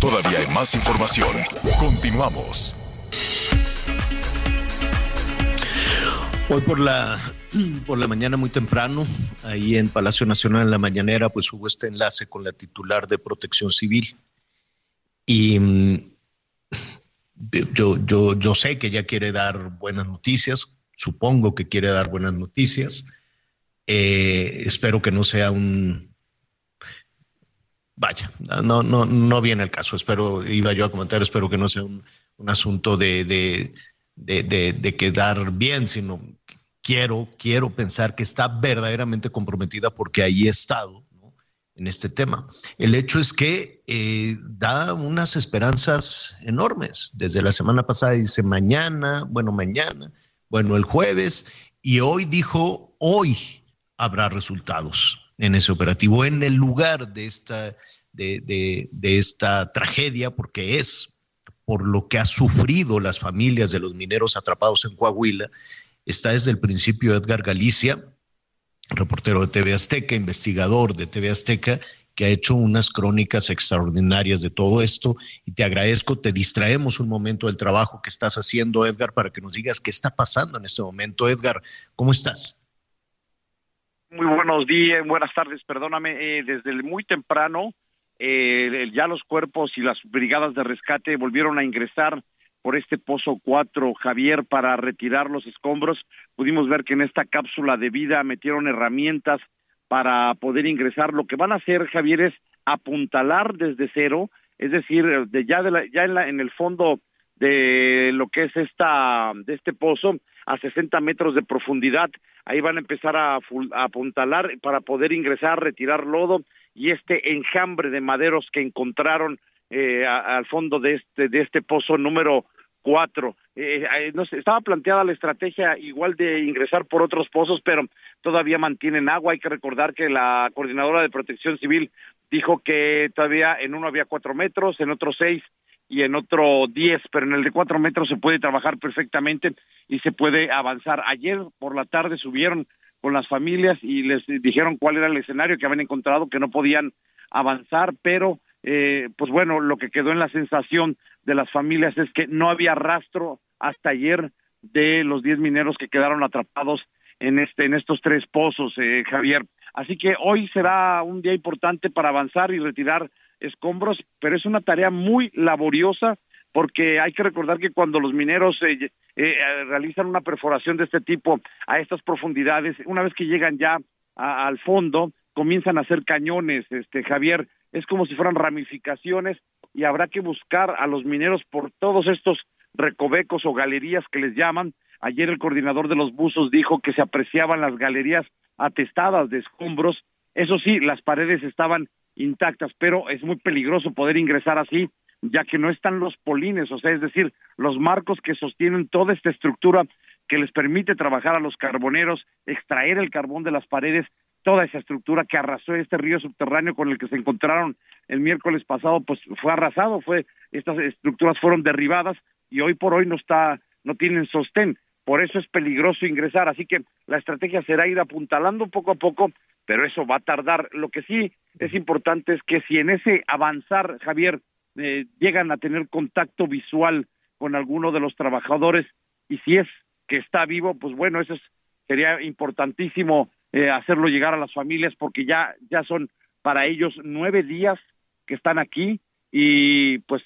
Todavía hay más información. Continuamos. Hoy por la, por la mañana muy temprano, ahí en Palacio Nacional en la mañanera, pues hubo este enlace con la titular de Protección Civil. Y mm, yo, yo, yo sé que ella quiere dar buenas noticias, supongo que quiere dar buenas noticias. Eh, espero que no sea un, vaya, no, no, no viene el caso. Espero, iba yo a comentar, espero que no sea un, asunto de, de, de, quedar bien, sino quiero, quiero pensar que está verdaderamente comprometida porque ahí he estado en este tema. El hecho es que eh, da unas esperanzas enormes. Desde la semana pasada dice mañana, bueno, mañana, bueno, el jueves, y hoy dijo, hoy habrá resultados en ese operativo, en el lugar de esta, de, esta tragedia, porque es por lo que ha sufrido las familias de los mineros atrapados en Coahuila. Está desde el principio Edgar Galicia, reportero de TV Azteca, investigador de TV Azteca, que ha hecho unas crónicas extraordinarias de todo esto. Y te agradezco, te distraemos un momento del trabajo que estás haciendo, Edgar, para que nos digas qué está pasando en este momento. Edgar, ¿cómo estás? Muy buenos días, buenas tardes, perdóname, eh, desde muy temprano eh, ya los cuerpos y las brigadas de rescate volvieron a ingresar por este pozo 4, Javier, para retirar los escombros. Pudimos ver que en esta cápsula de vida metieron herramientas para poder ingresar. Lo que van a hacer, Javier, es apuntalar desde cero, es decir, de ya, de la, ya en, la, en el fondo de lo que es esta de este pozo a 60 metros de profundidad. Ahí van a empezar a, apuntalar para poder ingresar, retirar lodo y este enjambre de maderos que encontraron eh, al fondo de este de este pozo número cuatro. Eh, eh estaba planteada la estrategia igual de ingresar por otros pozos, pero todavía mantienen agua. Hay que recordar que la coordinadora de Protección Civil dijo que todavía en uno había cuatro metros, en otro seis y en otro 10, pero en el de 4 metros se puede trabajar perfectamente y se puede avanzar. Ayer por la tarde subieron con las familias y les dijeron cuál era el escenario que habían encontrado, que no podían avanzar, pero eh, pues bueno, lo que quedó en la sensación de las familias es que no había rastro hasta ayer de los 10 mineros que quedaron atrapados en este en estos tres pozos, eh, Javier. Así que hoy será un día importante para avanzar y retirar escombros, pero es una tarea muy laboriosa porque hay que recordar que cuando los mineros eh, eh, realizan una perforación de este tipo a estas profundidades, una vez que llegan ya al fondo, comienzan a hacer cañones, este Javier, es como si fueran ramificaciones y habrá que buscar a los mineros por todos estos recovecos o galerías que les llaman. Ayer el coordinador de los buzos dijo que se apreciaban las galerías atestadas de escombros. Eso sí, las paredes estaban intactas, pero es muy peligroso poder ingresar así, ya que no están los polines, o sea, es decir, los marcos que sostienen toda esta estructura que les permite trabajar a los carboneros, extraer el carbón de las paredes, toda esa estructura que arrasó este río subterráneo con el que se encontraron el miércoles pasado, pues fue arrasado, fue estas estructuras fueron derribadas y hoy por hoy no está no tienen sostén, por eso es peligroso ingresar, así que la estrategia será ir apuntalando poco a poco, pero eso va a tardar. Lo que sí es importante es que si en ese avanzar, Javier, eh, llegan a tener contacto visual con alguno de los trabajadores y si es que está vivo, pues bueno, eso sería importantísimo eh, hacerlo llegar a las familias porque ya ya son para ellos nueve días que están aquí y pues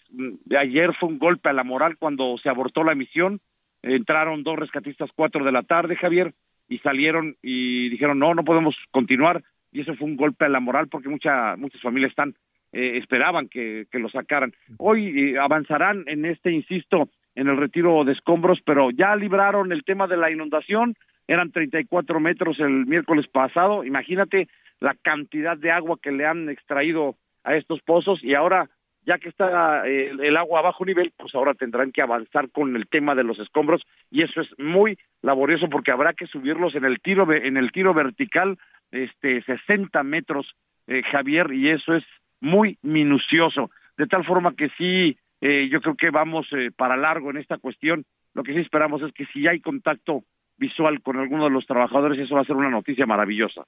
ayer fue un golpe a la moral cuando se abortó la misión entraron dos rescatistas cuatro de la tarde Javier y salieron y dijeron no no podemos continuar y eso fue un golpe a la moral porque mucha, muchas familias están eh, esperaban que, que lo sacaran. Hoy eh, avanzarán en este insisto en el retiro de escombros, pero ya libraron el tema de la inundación, eran 34 metros el miércoles pasado, imagínate la cantidad de agua que le han extraído a estos pozos y ahora ya que está eh, el agua a bajo nivel, pues ahora tendrán que avanzar con el tema de los escombros y eso es muy laborioso porque habrá que subirlos en el tiro en el tiro vertical este 60 metros eh, Javier y eso es muy minucioso de tal forma que sí eh, yo creo que vamos eh, para largo en esta cuestión. Lo que sí esperamos es que si hay contacto visual con alguno de los trabajadores, eso va a ser una noticia maravillosa.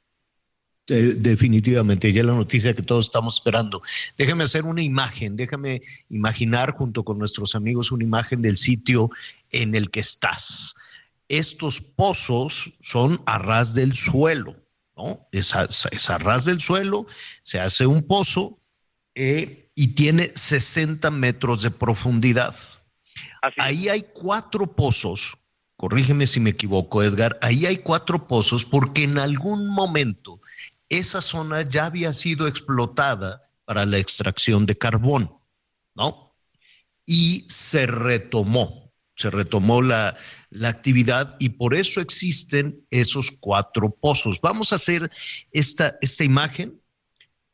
Definitivamente, ya la noticia que todos estamos esperando. Déjame hacer una imagen, déjame imaginar junto con nuestros amigos una imagen del sitio en el que estás. Estos pozos son a ras del suelo, ¿no? Es a, es a ras del suelo, se hace un pozo, eh, y tiene 60 metros de profundidad. Ahí hay cuatro pozos, corrígeme si me equivoco, Edgar, ahí hay cuatro pozos porque en algún momento esa zona ya había sido explotada para la extracción de carbón, ¿no? Y se retomó, se retomó la, la actividad y por eso existen esos cuatro pozos. Vamos a hacer esta, esta imagen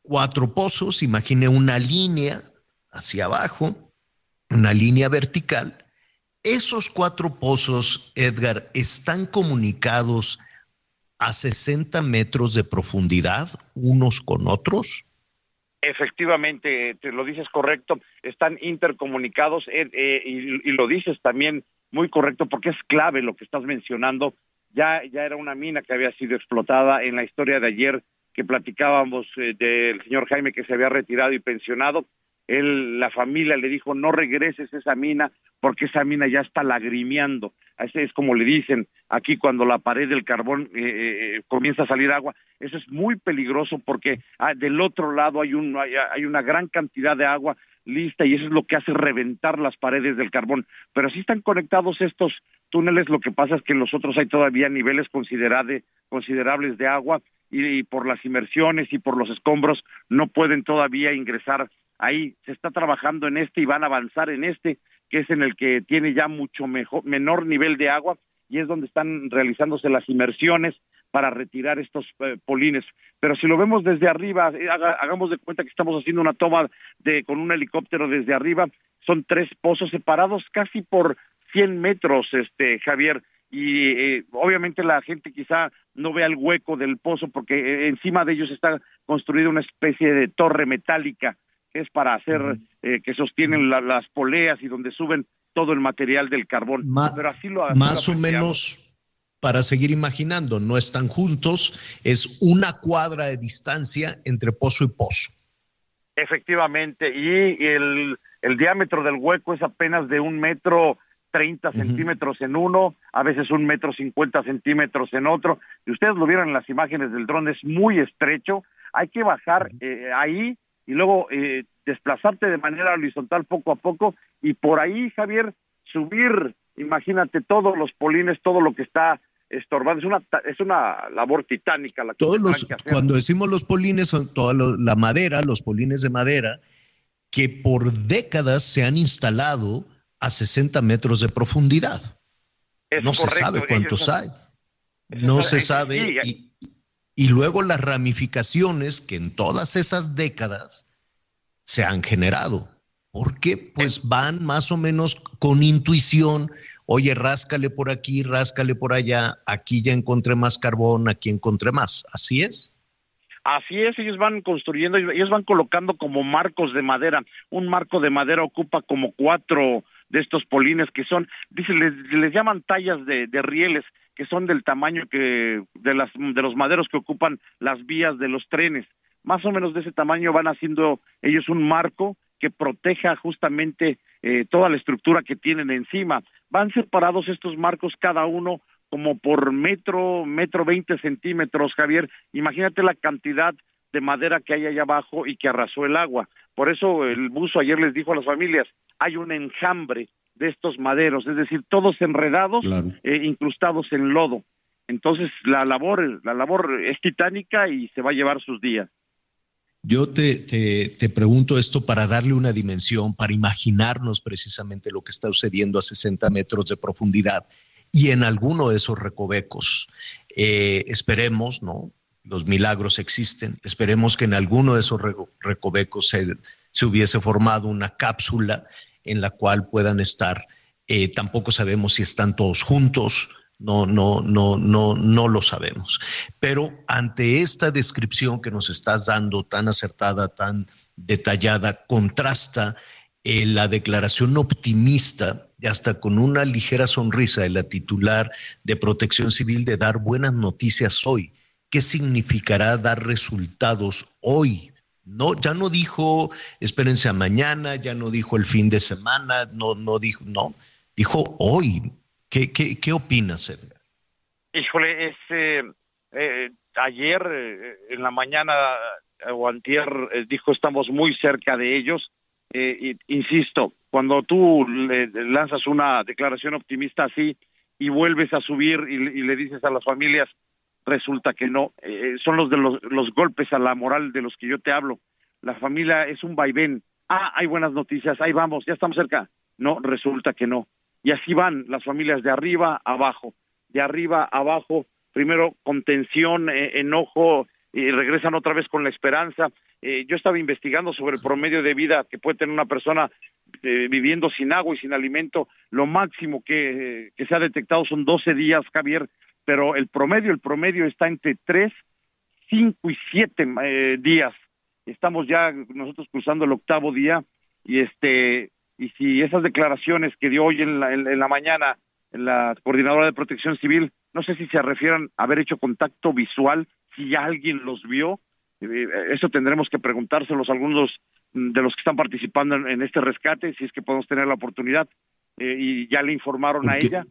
cuatro pozos, imagine una línea hacia abajo, una línea vertical. Esos cuatro pozos, Edgar, están comunicados a 60 metros de profundidad unos con otros. Efectivamente, te lo dices correcto, están intercomunicados eh, eh, y, lo dices también muy correcto porque es clave lo que estás mencionando. Ya, ya era una mina que había sido explotada en la historia de ayer que platicábamos eh, del señor Jaime que se había retirado y pensionado, él, la familia le dijo, no regreses a esa mina porque esa mina ya está lagrimeando. Ese es como le dicen aquí cuando la pared del carbón eh, eh, comienza a salir agua. Eso es muy peligroso porque ah, del otro lado hay, un, hay, hay, una gran cantidad de agua lista y eso es lo que hace reventar las paredes del carbón. Pero si están conectados estos túneles, lo que pasa es que en los otros hay todavía niveles considerables de agua y, por las inmersiones y por los escombros no pueden todavía ingresar ahí. Se está trabajando en este y van a avanzar en este, que es en el que tiene ya mucho mejor, menor nivel de agua y es donde están realizándose las inmersiones para retirar estos eh, polines. Pero si lo vemos desde arriba, eh, hagamos de cuenta que estamos haciendo una toma de con un helicóptero desde arriba, son tres pozos separados casi por 100 metros, este Javier, y eh, obviamente la gente quizá no vea el hueco del pozo porque eh, encima de ellos está construida una especie de torre metálica que es para hacer eh, que sostienen las poleas y donde suben todo el material del carbón. Pero así lo más o menos para seguir imaginando, no están juntos, es una cuadra de distancia entre pozo y pozo. Efectivamente, y el, el diámetro del hueco es apenas de un metro 30 centímetros en uno, a veces un metro 50 centímetros en otro, y ustedes lo vieron en las imágenes del dron, es muy estrecho, hay que bajar eh, ahí y luego eh, desplazarte de manera horizontal poco a poco, y por ahí, Javier, subir, imagínate todos los polines, todo lo que está estorbando, es una, es una labor titánica. La Todos los, cuando decimos los polines, son toda la madera, los polines de madera, que por décadas se han instalado a 60 metros de profundidad. no se sabe cuántos hay. No se sabe. Y, y luego las ramificaciones que en todas esas décadas se han generado. Porque pues van más o menos con intuición, oye, ráscale por aquí, ráscale por allá, aquí ya encontré más carbón, aquí encontré más. ¿Así es? Así es, ellos van construyendo, ellos van colocando como marcos de madera. Un marco de madera ocupa como cuatro de estos polines que son, dice, les, les llaman tallas de, de, rieles que son del tamaño que de las de los maderos que ocupan las vías de los trenes. Más o menos de ese tamaño van haciendo ellos un marco que proteja justamente eh, toda la estructura que tienen encima. Van separados estos marcos cada uno como por metro, metro veinte centímetros, Javier. Imagínate la cantidad de madera que hay allá abajo y que arrasó el agua. Por eso el buzo ayer les dijo a las familias, hay un enjambre de estos maderos, es decir, todos enredados, e incrustados en lodo. Entonces la labor, la labor es titánica y se va a llevar sus días. Yo te, te, te, pregunto esto para darle una dimensión, para imaginarnos precisamente lo que está sucediendo a 60 metros de profundidad y en alguno de esos recovecos. Eh, esperemos, ¿no? Los milagros existen. Esperemos que en alguno de esos recovecos se, se hubiese formado una cápsula en la cual puedan estar. Eh, tampoco sabemos si están todos juntos. No, no, no, no, no lo sabemos. Pero ante esta descripción que nos estás dando tan acertada, tan detallada, contrasta eh, la declaración optimista y hasta con una ligera sonrisa de la titular de Protección Civil de dar buenas noticias hoy. ¿Qué significará dar resultados hoy? No, ya no dijo espérense a mañana, ya no dijo el fin de semana, no, no dijo, no, dijo hoy. ¿Qué, qué, qué opinas, Edgar? Híjole, es, eh, eh, ayer eh, en la mañana o antier dijo estamos muy cerca de ellos. insisto, cuando tú le lanzas una declaración optimista así y vuelves a subir y, le dices a las familias, resulta que no, eh, son los de los, los, golpes a la moral de los que yo te hablo. La familia es un vaivén. Ah, hay buenas noticias, ahí vamos, ya estamos cerca. No, resulta que no. Y así van las familias de arriba a abajo, de arriba a abajo, primero con tensión, eh, enojo, y regresan otra vez con la esperanza. Eh, yo estaba investigando sobre el promedio de vida que puede tener una persona eh, viviendo sin agua y sin alimento, lo máximo que, que se ha detectado son 12 días, Javier, pero el promedio, el promedio está entre 3, 5 y 7 eh, días. Estamos ya nosotros cruzando el octavo día y este y si esas declaraciones que dio hoy en la, en, la mañana en la coordinadora de protección civil, no sé si se refieren a haber hecho contacto visual, si alguien los vio, eh, eso tendremos que preguntárselos a algunos de los que están participando en, este rescate, si es que podemos tener la oportunidad, eh, y ya le informaron a ella.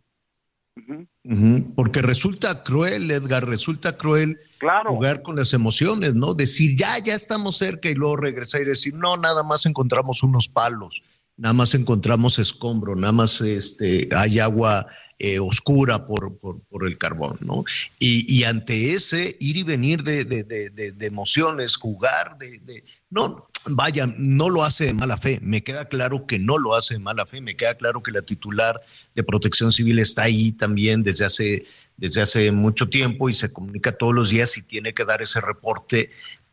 Porque resulta cruel, Edgar, resulta cruel jugar con las emociones, ¿no? Decir, ya, ya estamos cerca y luego regresar y decir, no, nada más encontramos unos palos, nada más encontramos escombro, nada más este, hay agua eh, oscura por, por, el carbón, ¿no? Y, ante ese ir y venir de, de, de, emociones, jugar, de, no, vaya, no lo hace de mala fe, me queda claro que no lo hace de mala fe, me queda claro que la titular de protección civil está ahí también desde hace, desde hace mucho tiempo y se comunica todos los días y tiene que dar ese reporte.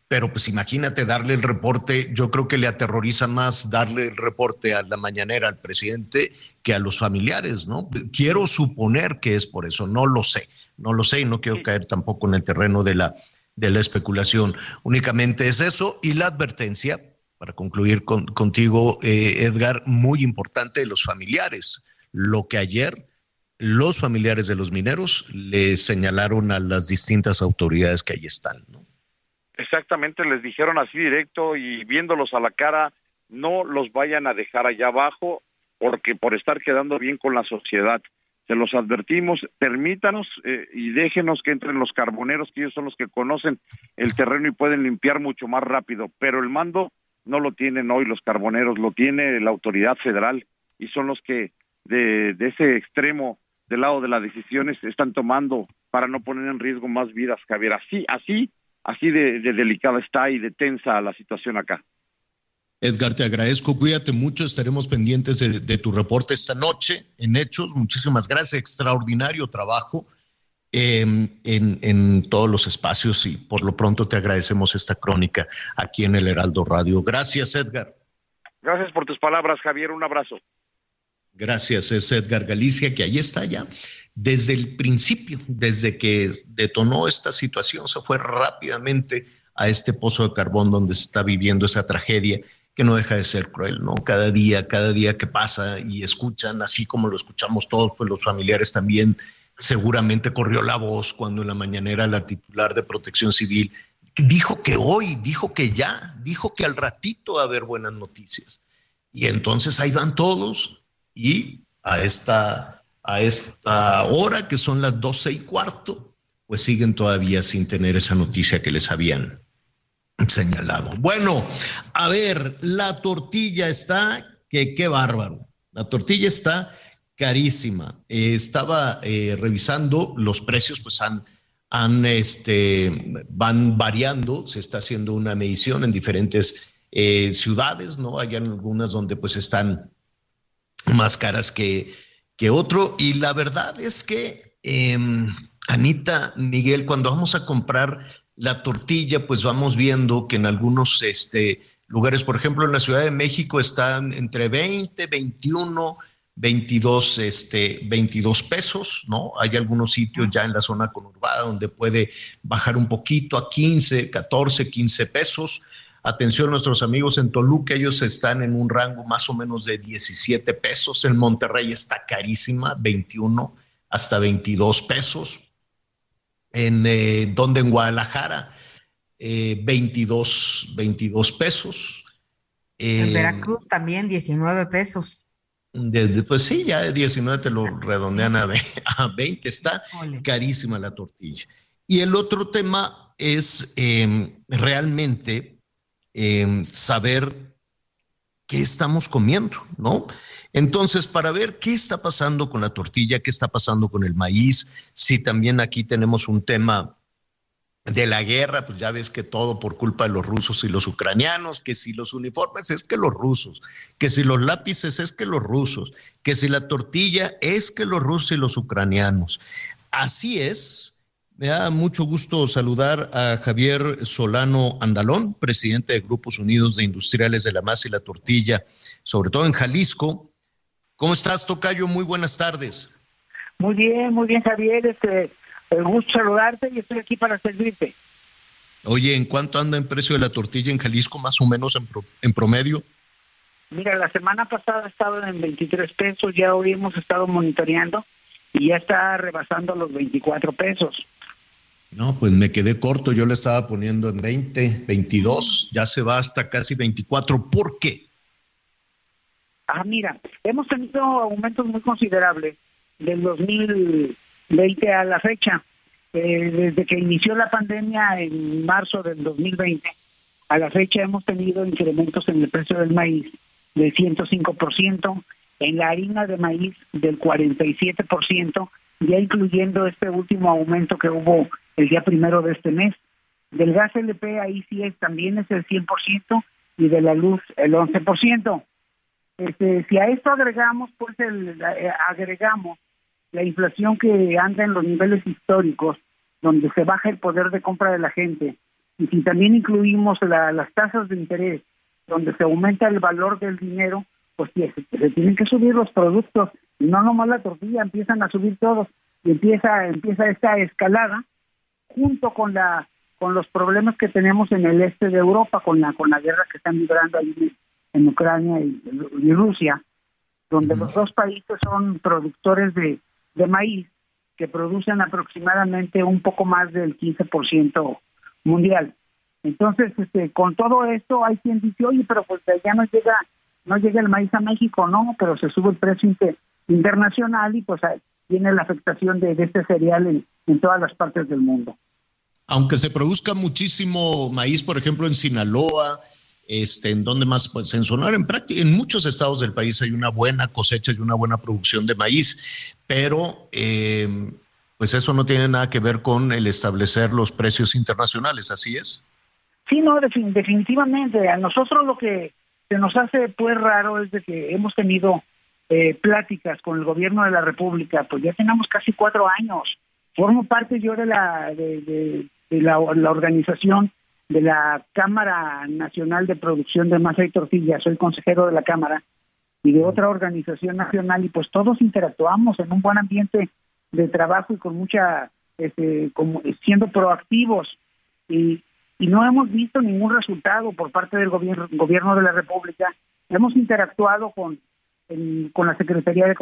Pero pues imagínate darle el reporte, yo creo que le aterroriza más darle el reporte a la mañanera al presidente que a los familiares, ¿no? Quiero suponer que es por eso, no lo sé, no lo sé y no quiero caer tampoco en el terreno de la, de la especulación. Únicamente es eso y la advertencia, para concluir contigo, eh, Edgar, muy importante de los familiares. Lo que ayer los familiares de los mineros le señalaron a las distintas autoridades que ahí están, ¿no? Exactamente, les dijeron así directo y viéndolos a la cara, no los vayan a dejar allá abajo porque por estar quedando bien con la sociedad. Se los advertimos, permítanos eh, y déjenos que entren los carboneros, que ellos son los que conocen el terreno y pueden limpiar mucho más rápido, pero el mando no lo tienen hoy los carboneros, lo tiene la autoridad federal y son los que de, de ese extremo del lado de las decisiones están tomando para no poner en riesgo más vidas, Javier. Así, así así de, delicada está y de tensa la situación acá. Edgar, te agradezco, cuídate mucho, estaremos pendientes de, tu reporte esta noche en Hechos. Muchísimas gracias, extraordinario trabajo em, en, en, todos los espacios y por lo pronto te agradecemos esta crónica aquí en el Heraldo Radio. Gracias, Edgar. Gracias por tus palabras, Javier, un abrazo. Gracias, es Edgar Galicia, que ahí está ya. Desde el principio, desde que detonó esta situación, se fue rápidamente a este pozo de carbón donde se está viviendo esa tragedia que no deja de ser cruel, ¿no? Cada día, cada día que pasa y escuchan, así como lo escuchamos todos, pues los familiares también seguramente corrió la voz cuando en la mañanera la titular de Protección Civil dijo que hoy, dijo que ya, dijo que al ratito va a haber buenas noticias. Y entonces ahí van todos y a esta, a esta hora, que son las doce y cuarto, pues siguen todavía sin tener esa noticia que les habían señalado. Bueno, a ver, la tortilla está, que qué bárbaro. La tortilla está carísima. Eh, estaba eh, revisando los precios, pues han, han, este, van variando. Se está haciendo una medición en diferentes eh, ciudades, ¿no? Hay algunas donde pues están más caras que, que otro. Y la verdad es que, em, Anita, Miguel, cuando vamos a comprar la tortilla, pues vamos viendo que en algunos este, lugares, por ejemplo, en la Ciudad de México están entre 20, 21, 22, este, 22 pesos, ¿no? Hay algunos sitios ya en la zona conurbada donde puede bajar un poquito a 15, 14, 15 pesos. Atención a nuestros amigos en Toluca, ellos están en un rango más o menos de 17 pesos. En Monterrey está carísima, 21 hasta 22 pesos en eh, donde en Guadalajara, 22, eh, 22 pesos. en Veracruz también 19 pesos. Desde, pues sí, ya de 19 te lo redondean a 20, está carísima la tortilla. Y el otro tema es em, realmente em, saber qué estamos comiendo, ¿no? Entonces, para ver qué está pasando con la tortilla, qué está pasando con el maíz, si también aquí tenemos un tema de la guerra, pues ya ves que todo por culpa de los rusos y los ucranianos, que si los uniformes es que los rusos, que si los lápices es que los rusos, que si la tortilla es que los rusos y los ucranianos. Así es. Me da mucho gusto saludar a Javier Solano Andalón, presidente de Grupos Unidos de Industriales de la Masa y la Tortilla, sobre todo en Jalisco, ¿Cómo estás, Tocayo? Muy buenas tardes. Muy bien, muy bien, Javier. Este, gusto saludarte y estoy aquí para servirte. Oye, ¿en cuánto anda el precio de la tortilla en Jalisco, más o menos en, en promedio? Mira, la semana pasada estaba en 23 pesos, ya hoy hemos estado monitoreando y ya está rebasando los 24 pesos. No, pues me quedé corto, yo le estaba poniendo en 20, 22, ya se va hasta casi 24. ¿Por qué? Ah, mira, hemos tenido aumentos muy considerables del 2020 a la fecha. Eh, desde que inició la pandemia en marzo del 2020 a la fecha hemos tenido incrementos en el precio del maíz del 105%, en la harina de maíz del 47%, ya incluyendo este último aumento que hubo el día primero de este mes. Del gas LP ahí sí es, también es el 100% y de la luz el 11%. Este, si a esto agregamos, pues el, eh, agregamos la inflación que anda en los niveles históricos, donde se baja el poder de compra de la gente, y si también incluimos las tasas de interés, donde se aumenta el valor del dinero, pues se, se tienen que subir los productos, y no nomás la tortilla, empiezan a subir todos, y empieza, empieza esta escalada, junto con la con los problemas que tenemos en el este de Europa, con la con la guerra que están librando ahí en Ucrania y, Rusia, donde los dos países son productores de, de maíz que producen aproximadamente un poco más del 15% mundial. Entonces, este, con todo esto hay quien dice, oye, pero pues ya no llega, no llega el maíz a México, no, pero se sube el precio internacional y pues tiene la afectación de, este cereal en, en todas las partes del mundo. Aunque se produzca muchísimo maíz, por ejemplo, en Sinaloa, este, en donde más, pues en en, en muchos estados del país hay una buena cosecha y una buena producción de maíz, pero em, pues eso no tiene nada que ver con el establecer los precios internacionales, ¿así es? Sí, no, definitivamente. A nosotros lo que se nos hace pues raro es de que hemos tenido eh, pláticas con el gobierno de la República, pues ya tenemos casi cuatro años. Formo parte yo de la de, la, organización de la Cámara Nacional de Producción de Masa y Tortilla, soy consejero de la Cámara y de otra organización nacional y pues todos interactuamos en un buen ambiente de trabajo y con mucha este, como siendo proactivos y, y no hemos visto ningún resultado por parte del gobierno, gobierno de la República. Hemos interactuado con, con la Secretaría de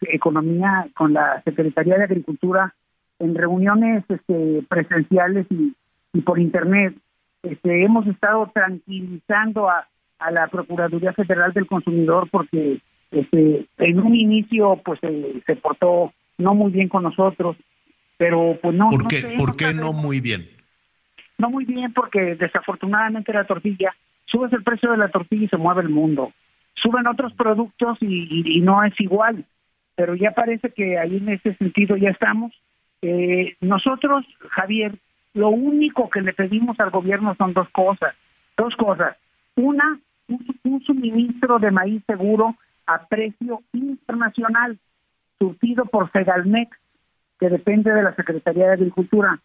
Economía, con la Secretaría de Agricultura, en reuniones este, presenciales y, y por Internet. Este, hemos estado tranquilizando a, a la Procuraduría Federal del Consumidor porque este, en un inicio pues se portó no muy bien con nosotros, pero pues no. ¿Por qué, ¿por qué no muy bien? No muy bien porque desafortunadamente la tortilla, subes el precio de la tortilla y se mueve el mundo. Suben otros productos y, no es igual, pero ya parece que ahí en ese sentido ya estamos. Eh, nosotros, Javier, lo único que le pedimos al gobierno son dos cosas, dos cosas. Una, un suministro de maíz seguro a precio internacional surtido por Segalmex, que depende de la Secretaría de Agricultura,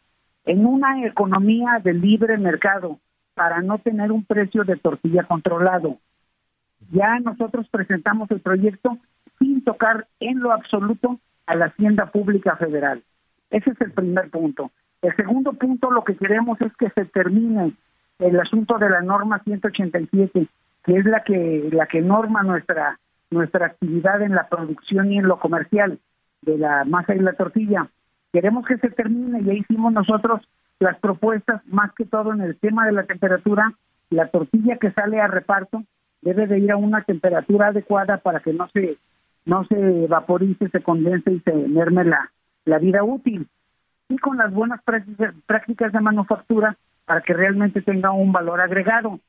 en una economía de libre mercado para no tener un precio de tortilla controlado. Ya nosotros presentamos el proyecto sin tocar en lo absoluto a la Hacienda Pública Federal. Ese es el primer punto. El segundo punto, lo que queremos es que se termine el asunto de la norma 187, que es la que la que norma nuestra nuestra actividad en la producción y en lo comercial de la masa y la tortilla. Queremos que se termine, ya hicimos nosotros las propuestas, más que todo en el tema de la temperatura, la tortilla que sale a reparto debe de ir a una temperatura adecuada para que no se no se vaporice, se condense y se merme la, la vida útil. Y con las buenas prácticas, de manufactura para que realmente tenga un valor agregado.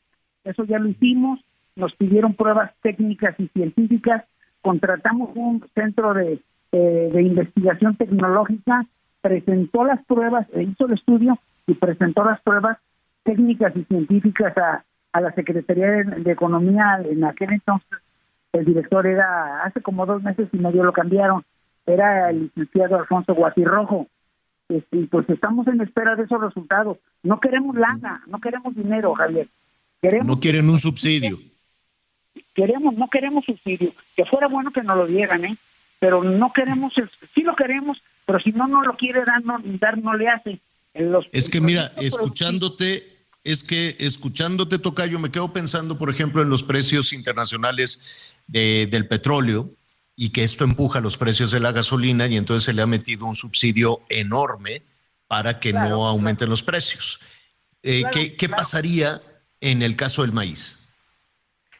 Eso ya lo hicimos, nos pidieron pruebas técnicas y científicas, contratamos un centro de, eh, investigación tecnológica, presentó las pruebas, e hizo el estudio y presentó las pruebas técnicas y científicas a, a la Secretaría de, Economía en aquel entonces. El director era, hace como dos meses y medio lo cambiaron, era el licenciado Alfonso Guatirrojo. Este, y pues estamos en espera de esos resultados. No queremos lana, no queremos dinero, Javier. Queremos no quieren un subsidio queremos, no queremos subsidio, que fuera bueno que nos lo dieran, ¿eh? pero no queremos, sí lo queremos, pero si no no lo quiere dar, no, dar, no le hace. Los, es que mira, escuchándote, es que escuchándote, Tocayo, me quedo pensando, por ejemplo, en los precios internacionales del petróleo y que esto empuja los precios de la gasolina y entonces se le ha metido un subsidio enorme para que no aumenten los precios. Eh, ¿Qué, qué pasaría en el caso del maíz?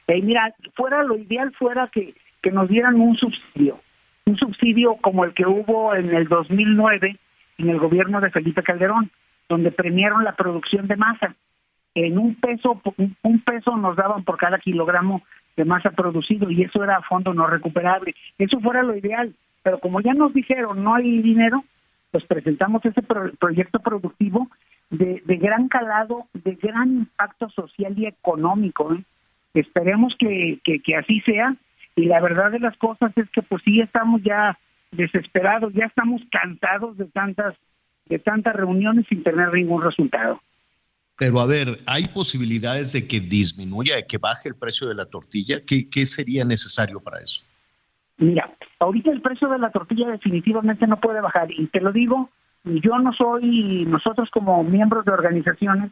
mira, fuera lo ideal fuera que, que nos dieran un subsidio, un subsidio como el que hubo en el 2009 en el gobierno de Felipe Calderón, donde premiaron la producción de masa. En un peso, un peso nos daban por cada kilogramo de masa producido y eso era a fondo no recuperable. Eso fuera lo ideal, pero como ya nos dijeron no hay dinero, pues presentamos ese proyecto productivo de, gran calado, de gran impacto social y económico. ¿eh? Esperemos que, que, así sea y la verdad de las cosas es que pues sí estamos ya desesperados, ya estamos cansados de tantas de tantas reuniones sin tener ningún resultado. Pero a ver, ¿hay posibilidades de que disminuya, de que baje el precio de la tortilla? ¿Qué, qué sería necesario para eso? Mira, ahorita el precio de la tortilla definitivamente no puede bajar y te lo digo, yo no soy, nosotros como miembros de organizaciones,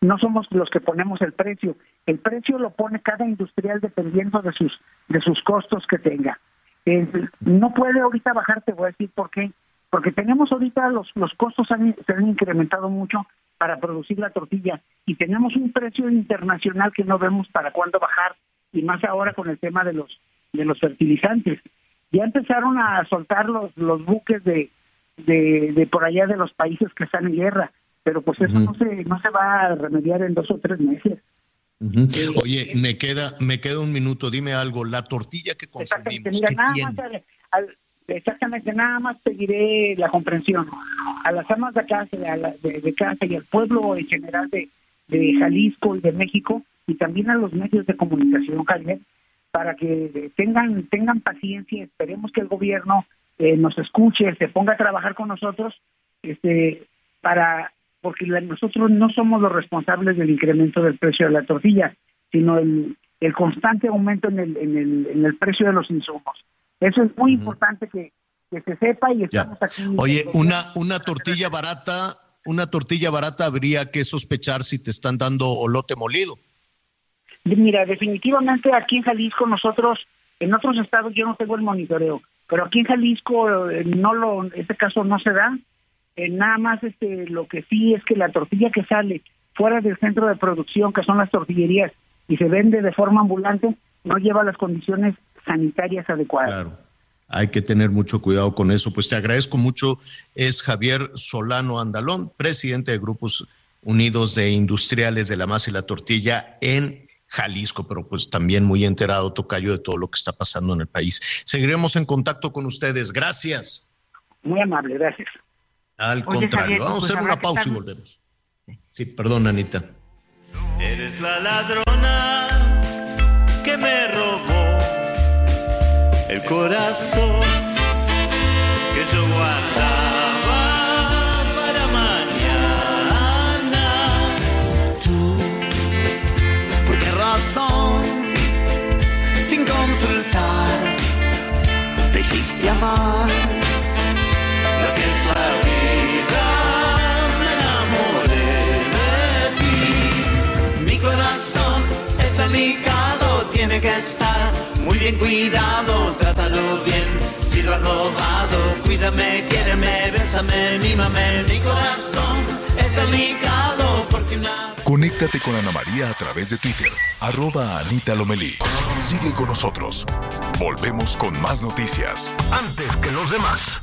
no somos los que ponemos el precio. El precio lo pone cada industrial dependiendo de sus de sus costos que tenga. no puede ahorita bajar, te voy a decir por qué. Porque tenemos ahorita los, los costos se han incrementado mucho para producir la tortilla y tenemos un precio internacional que no vemos para cuándo bajar y más ahora con el tema de los de los fertilizantes. Ya empezaron a soltar los, los buques de, de, de por allá de los países que están en guerra pero pues eso no se no se va a remediar en dos o tres meses. Eh, Oye, me queda me queda un minuto. Dime algo. La tortilla que consumimos. Exactamente, nada más pediré la comprensión a las amas de casa, de, casa y al pueblo en general de, de Jalisco y de México y también a los medios de comunicación, Javier, para que tengan tengan paciencia, esperemos que el gobierno eh, nos escuche, se ponga a trabajar con nosotros, este, para porque nosotros no somos los responsables del incremento del precio de la tortilla, sino el, el constante aumento en el, en, el, en el precio de los insumos. Eso es muy importante que, que, se sepa y estamos aquí. Oye, una, una tortilla barata, una tortilla barata habría que sospechar si te están dando olote molido. Mira, definitivamente aquí en Jalisco nosotros, en otros estados yo no tengo el monitoreo, pero aquí en Jalisco eh, no lo, este caso no se da. Eh, nada más este, lo que sí es que la tortilla que sale fuera del centro de producción, que son las tortillerías, y se vende de forma ambulante, no lleva las condiciones sanitarias adecuadas. Claro. Hay que tener mucho cuidado con eso. Pues te agradezco mucho. Es Javier Solano Andalón, presidente de Grupos Unidos de Industriales de la Masa y la Tortilla en Jalisco, pero pues también muy enterado, Tocayo, de todo lo que está pasando en el país. Seguiremos en contacto con ustedes. Gracias. Muy amable, gracias. Al contrario, vamos a pues, hacer una pausa y volvemos. Sí, perdón, Anita. Eres la ladrona que me robó el corazón que yo guardaba para mañana. Tú, ¿por qué razón? Sin consultar, te hiciste amar lo que es la vida. De ti. Mi corazón está tiene que estar muy bien cuidado, trátalo bien. Si lo has robado, cuídame, quiéreme, bésame, mímame. Mi corazón está ligado porque una. Conéctate con Ana María a través de Twitter, arroba Anita Lomelí. Sigue con nosotros. Volvemos con más noticias. Antes que los demás.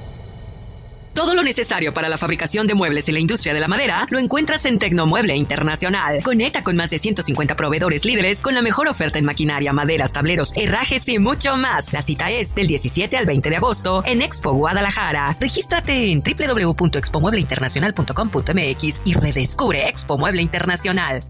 Todo lo necesario para la fabricación de muebles en la industria de la madera lo encuentras en Tecnomueble Internacional. Conecta con más de 150 proveedores líderes con la mejor oferta en maquinaria, maderas, tableros, herrajes y mucho más. La cita es del 17 al 20 de agosto en Expo Guadalajara. Regístrate en www.expomuebleinternacional.com.mx y redescubre Expo Mueble Internacional.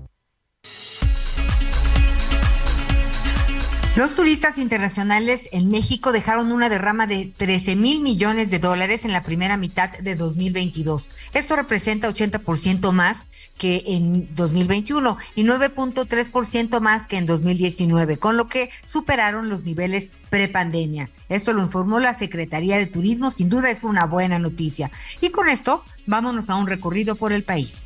Los turistas internacionales en México dejaron una derrama de 13 mil millones de dólares en la primera mitad de 2022. Esto representa 80% más que en 2021 y 9.3% más que en 2019, con lo que superaron los niveles prepandemia. Esto lo informó la Secretaría de Turismo, sin duda es una buena noticia. Y con esto, vámonos a un recorrido por el país.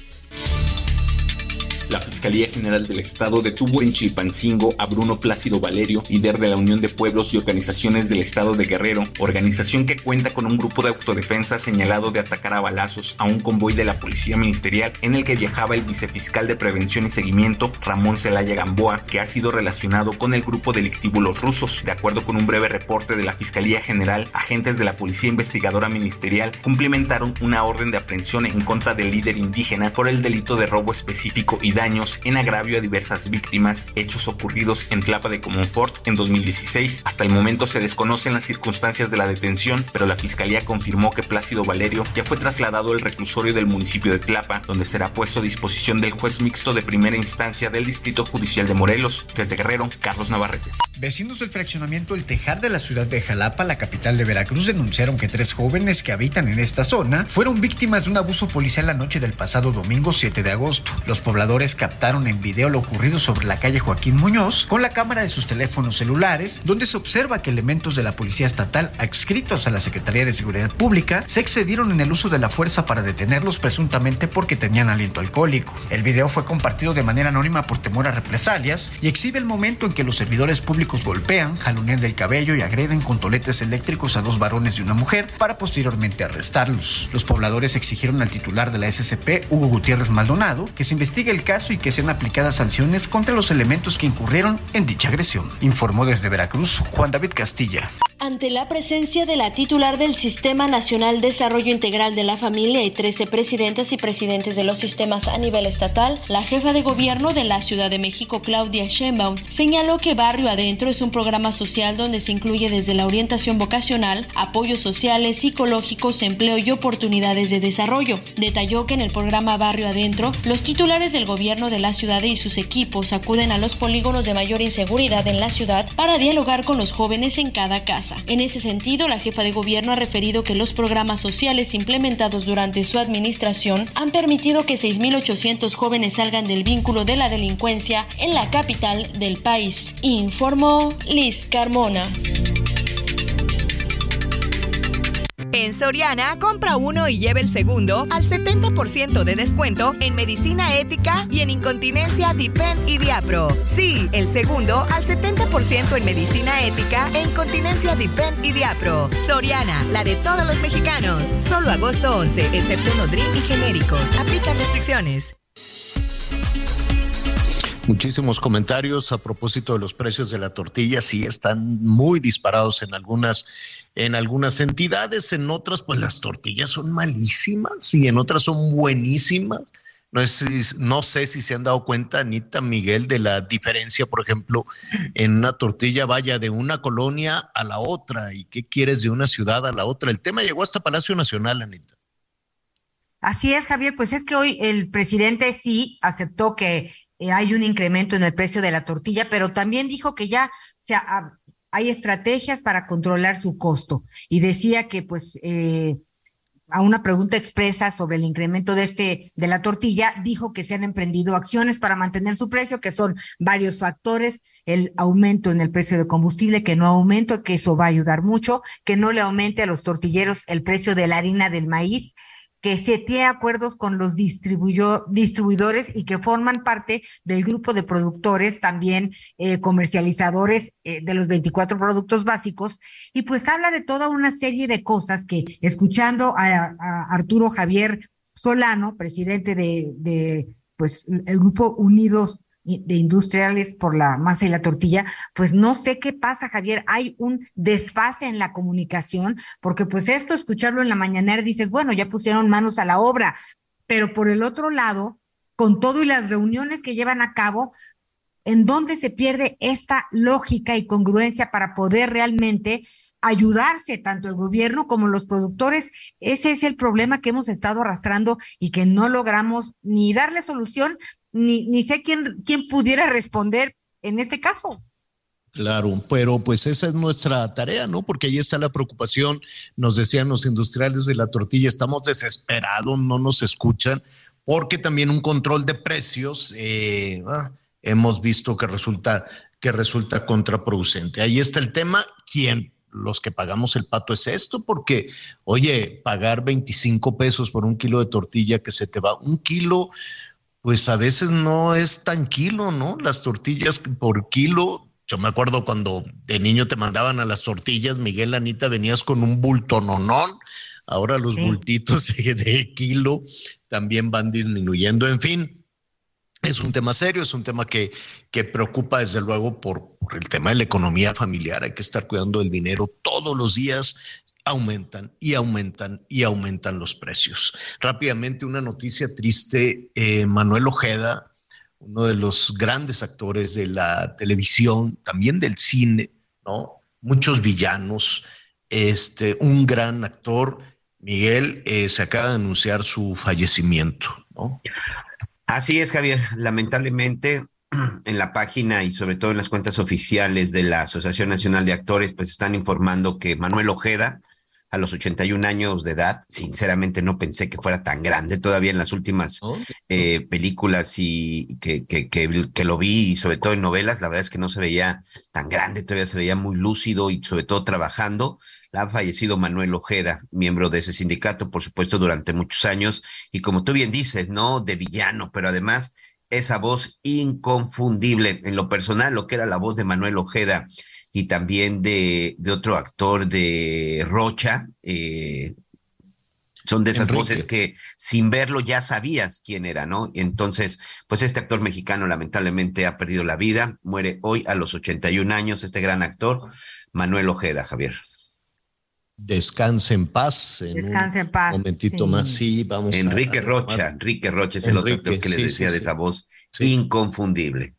La Fiscalía General del Estado detuvo en Chilpancingo a Bruno Plácido Valerio, líder de la Unión de Pueblos y Organizaciones del Estado de Guerrero, organización que cuenta con un grupo de autodefensa señalado de atacar a balazos a un convoy de la Policía Ministerial en el que viajaba el vicefiscal de Prevención y Seguimiento, Ramón Celaya Gamboa, que ha sido relacionado con el grupo delictivo Los Rusos. De acuerdo con un breve reporte de la Fiscalía General, agentes de la Policía Investigadora Ministerial cumplimentaron una orden de aprehensión en contra del líder indígena por el delito de robo específico y daños en agravio a diversas víctimas, hechos ocurridos en Tlapa de Comonfort en 2016. Hasta el momento se desconocen las circunstancias de la detención, pero la fiscalía confirmó que Plácido Valerio ya fue trasladado al reclusorio del municipio de Tlapa, donde será puesto a disposición del juez mixto de primera instancia del Distrito Judicial de Morelos. Desde Guerrero, Carlos Navarrete. Vecinos del fraccionamiento El Tejar de la ciudad de Jalapa, la capital de Veracruz, denunciaron que tres jóvenes que habitan en esta zona fueron víctimas de un abuso policial la noche del pasado domingo 7 de agosto. Los pobladores captaron en video lo ocurrido sobre la calle Joaquín Muñoz con la cámara de sus teléfonos celulares, donde se observa que elementos de la Policía Estatal adscritos a la Secretaría de Seguridad Pública se excedieron en el uso de la fuerza para detenerlos presuntamente porque tenían aliento alcohólico. El video fue compartido de manera anónima por temor a represalias y exhibe el momento en que los servidores públicos golpean, jalonean del cabello y agreden con toletes eléctricos a dos varones y una mujer para posteriormente arrestarlos. Los pobladores exigieron al titular de la SCP, Hugo Gutiérrez Maldonado, que se investigue el caso y que sean aplicadas sanciones contra los elementos que incurrieron en dicha agresión. Informó desde Veracruz Juan David Castilla. Ante la presencia de la titular del Sistema Nacional Desarrollo Integral de la Familia y 13 presidentes y presidentes de los sistemas a nivel estatal, la jefa de gobierno de la Ciudad de México, Claudia Sheinbaum, señaló que Barrio Adentro es un programa social donde se incluye desde la orientación vocacional, apoyos sociales, psicológicos, empleo y oportunidades de desarrollo. Detalló que en el programa Barrio Adentro, los titulares del gobierno de la ciudad y sus equipos acuden a los polígonos de mayor inseguridad en la ciudad para dialogar con los jóvenes en cada casa. En ese sentido, la jefa de gobierno ha referido que los programas sociales implementados durante su administración han permitido que 6.800 jóvenes salgan del vínculo de la delincuencia en la capital del país, informó Liz Carmona. En Soriana, compra uno y lleve el segundo al 70% de descuento en medicina ética y en incontinencia Dipen y Diapro. Sí, el segundo al 70% en medicina ética e incontinencia Dipen y Diapro. Soriana, la de todos los mexicanos. Solo agosto 11, excepto Nodrim y genéricos. Aplica restricciones. Muchísimos comentarios a propósito de los precios de la tortilla. Sí, están muy disparados en algunas, en algunas entidades, en otras, pues las tortillas son malísimas y en otras son buenísimas. No, es, no sé si se han dado cuenta, Anita Miguel, de la diferencia, por ejemplo, en una tortilla vaya de una colonia a la otra y qué quieres de una ciudad a la otra. El tema llegó hasta Palacio Nacional, Anita. Así es, Javier, pues es que hoy el presidente sí aceptó que eh, hay un incremento en el precio de la tortilla, pero también dijo que ya sea, hay estrategias para controlar su costo. Y decía que pues eh, a una pregunta expresa sobre el incremento de este de la tortilla dijo que se han emprendido acciones para mantener su precio que son varios factores el aumento en el precio de combustible que no aumente que eso va a ayudar mucho que no le aumente a los tortilleros el precio de la harina del maíz que se tiene acuerdos con los distribuidores y que forman parte del grupo de productores, también eh, comercializadores eh, de los 24 productos básicos. Y pues habla de toda una serie de cosas que, escuchando a, Arturo Javier Solano, presidente de, de pues el grupo Unidos de industriales por la masa y la tortilla, pues no sé qué pasa, Javier. Hay un desfase en la comunicación, porque pues esto, escucharlo en la mañanera, dices, bueno, ya pusieron manos a la obra, pero por el otro lado, con todo y las reuniones que llevan a cabo, ¿en dónde se pierde esta lógica y congruencia para poder realmente ayudarse tanto el gobierno como los productores. Ese es el problema que hemos estado arrastrando y que no logramos ni darle solución, ni, ni sé quién, quién pudiera responder en este caso. Claro, pero pues esa es nuestra tarea, ¿no? Porque ahí está la preocupación. Nos decían los industriales de la tortilla, estamos desesperados, no nos escuchan, porque también un control de precios eh, ah, hemos visto que resulta que resulta contraproducente. Ahí está el tema. ¿Quién los que pagamos el pato es esto, porque, oye, pagar 25 pesos por un kilo de tortilla que se te va, un kilo, pues a veces no es tan kilo, ¿no? Las tortillas por kilo, yo me acuerdo cuando de niño te mandaban a las tortillas, Miguel Anita, venías con un bulto nonón, ahora los bultitos de kilo también van disminuyendo, en fin es un tema serio, es un tema que, que preocupa desde luego por, por, el tema de la economía familiar. Hay que estar cuidando del dinero todos los días. Aumentan y aumentan y aumentan los precios. Rápidamente, una noticia triste. Eh, Manuel Ojeda, uno de los grandes actores de la televisión, también del cine, ¿no? Muchos villanos, este, un gran actor. Miguel, eh, se acaba de anunciar su fallecimiento, ¿no? Así es, Javier. Lamentablemente, en la página y sobre todo en las cuentas oficiales de la Asociación Nacional de Actores, pues están informando que Manuel Ojeda, a los 81 años de edad, sinceramente no pensé que fuera tan grande todavía en las últimas oh. eh, películas y que, que, que, que, lo vi y sobre todo en novelas, la verdad es que no se veía tan grande, todavía se veía muy lúcido y sobre todo trabajando ha fallecido Manuel Ojeda, miembro de ese sindicato, por supuesto, durante muchos años, y como tú bien dices, ¿no? De villano, pero además esa voz inconfundible en lo personal, lo que era la voz de Manuel Ojeda y también de, de otro actor de Rocha, eh, son de esas voces que sin verlo ya sabías quién era, ¿no? Entonces, pues este actor mexicano lamentablemente ha perdido la vida, muere hoy a los 81 años, este gran actor, Manuel Ojeda, Javier. Descanse en paz. Descanse en paz. Un momentito más, sí, vamos Enrique Rocha, Enrique Rocha es el otro que les decía de esa voz inconfundible.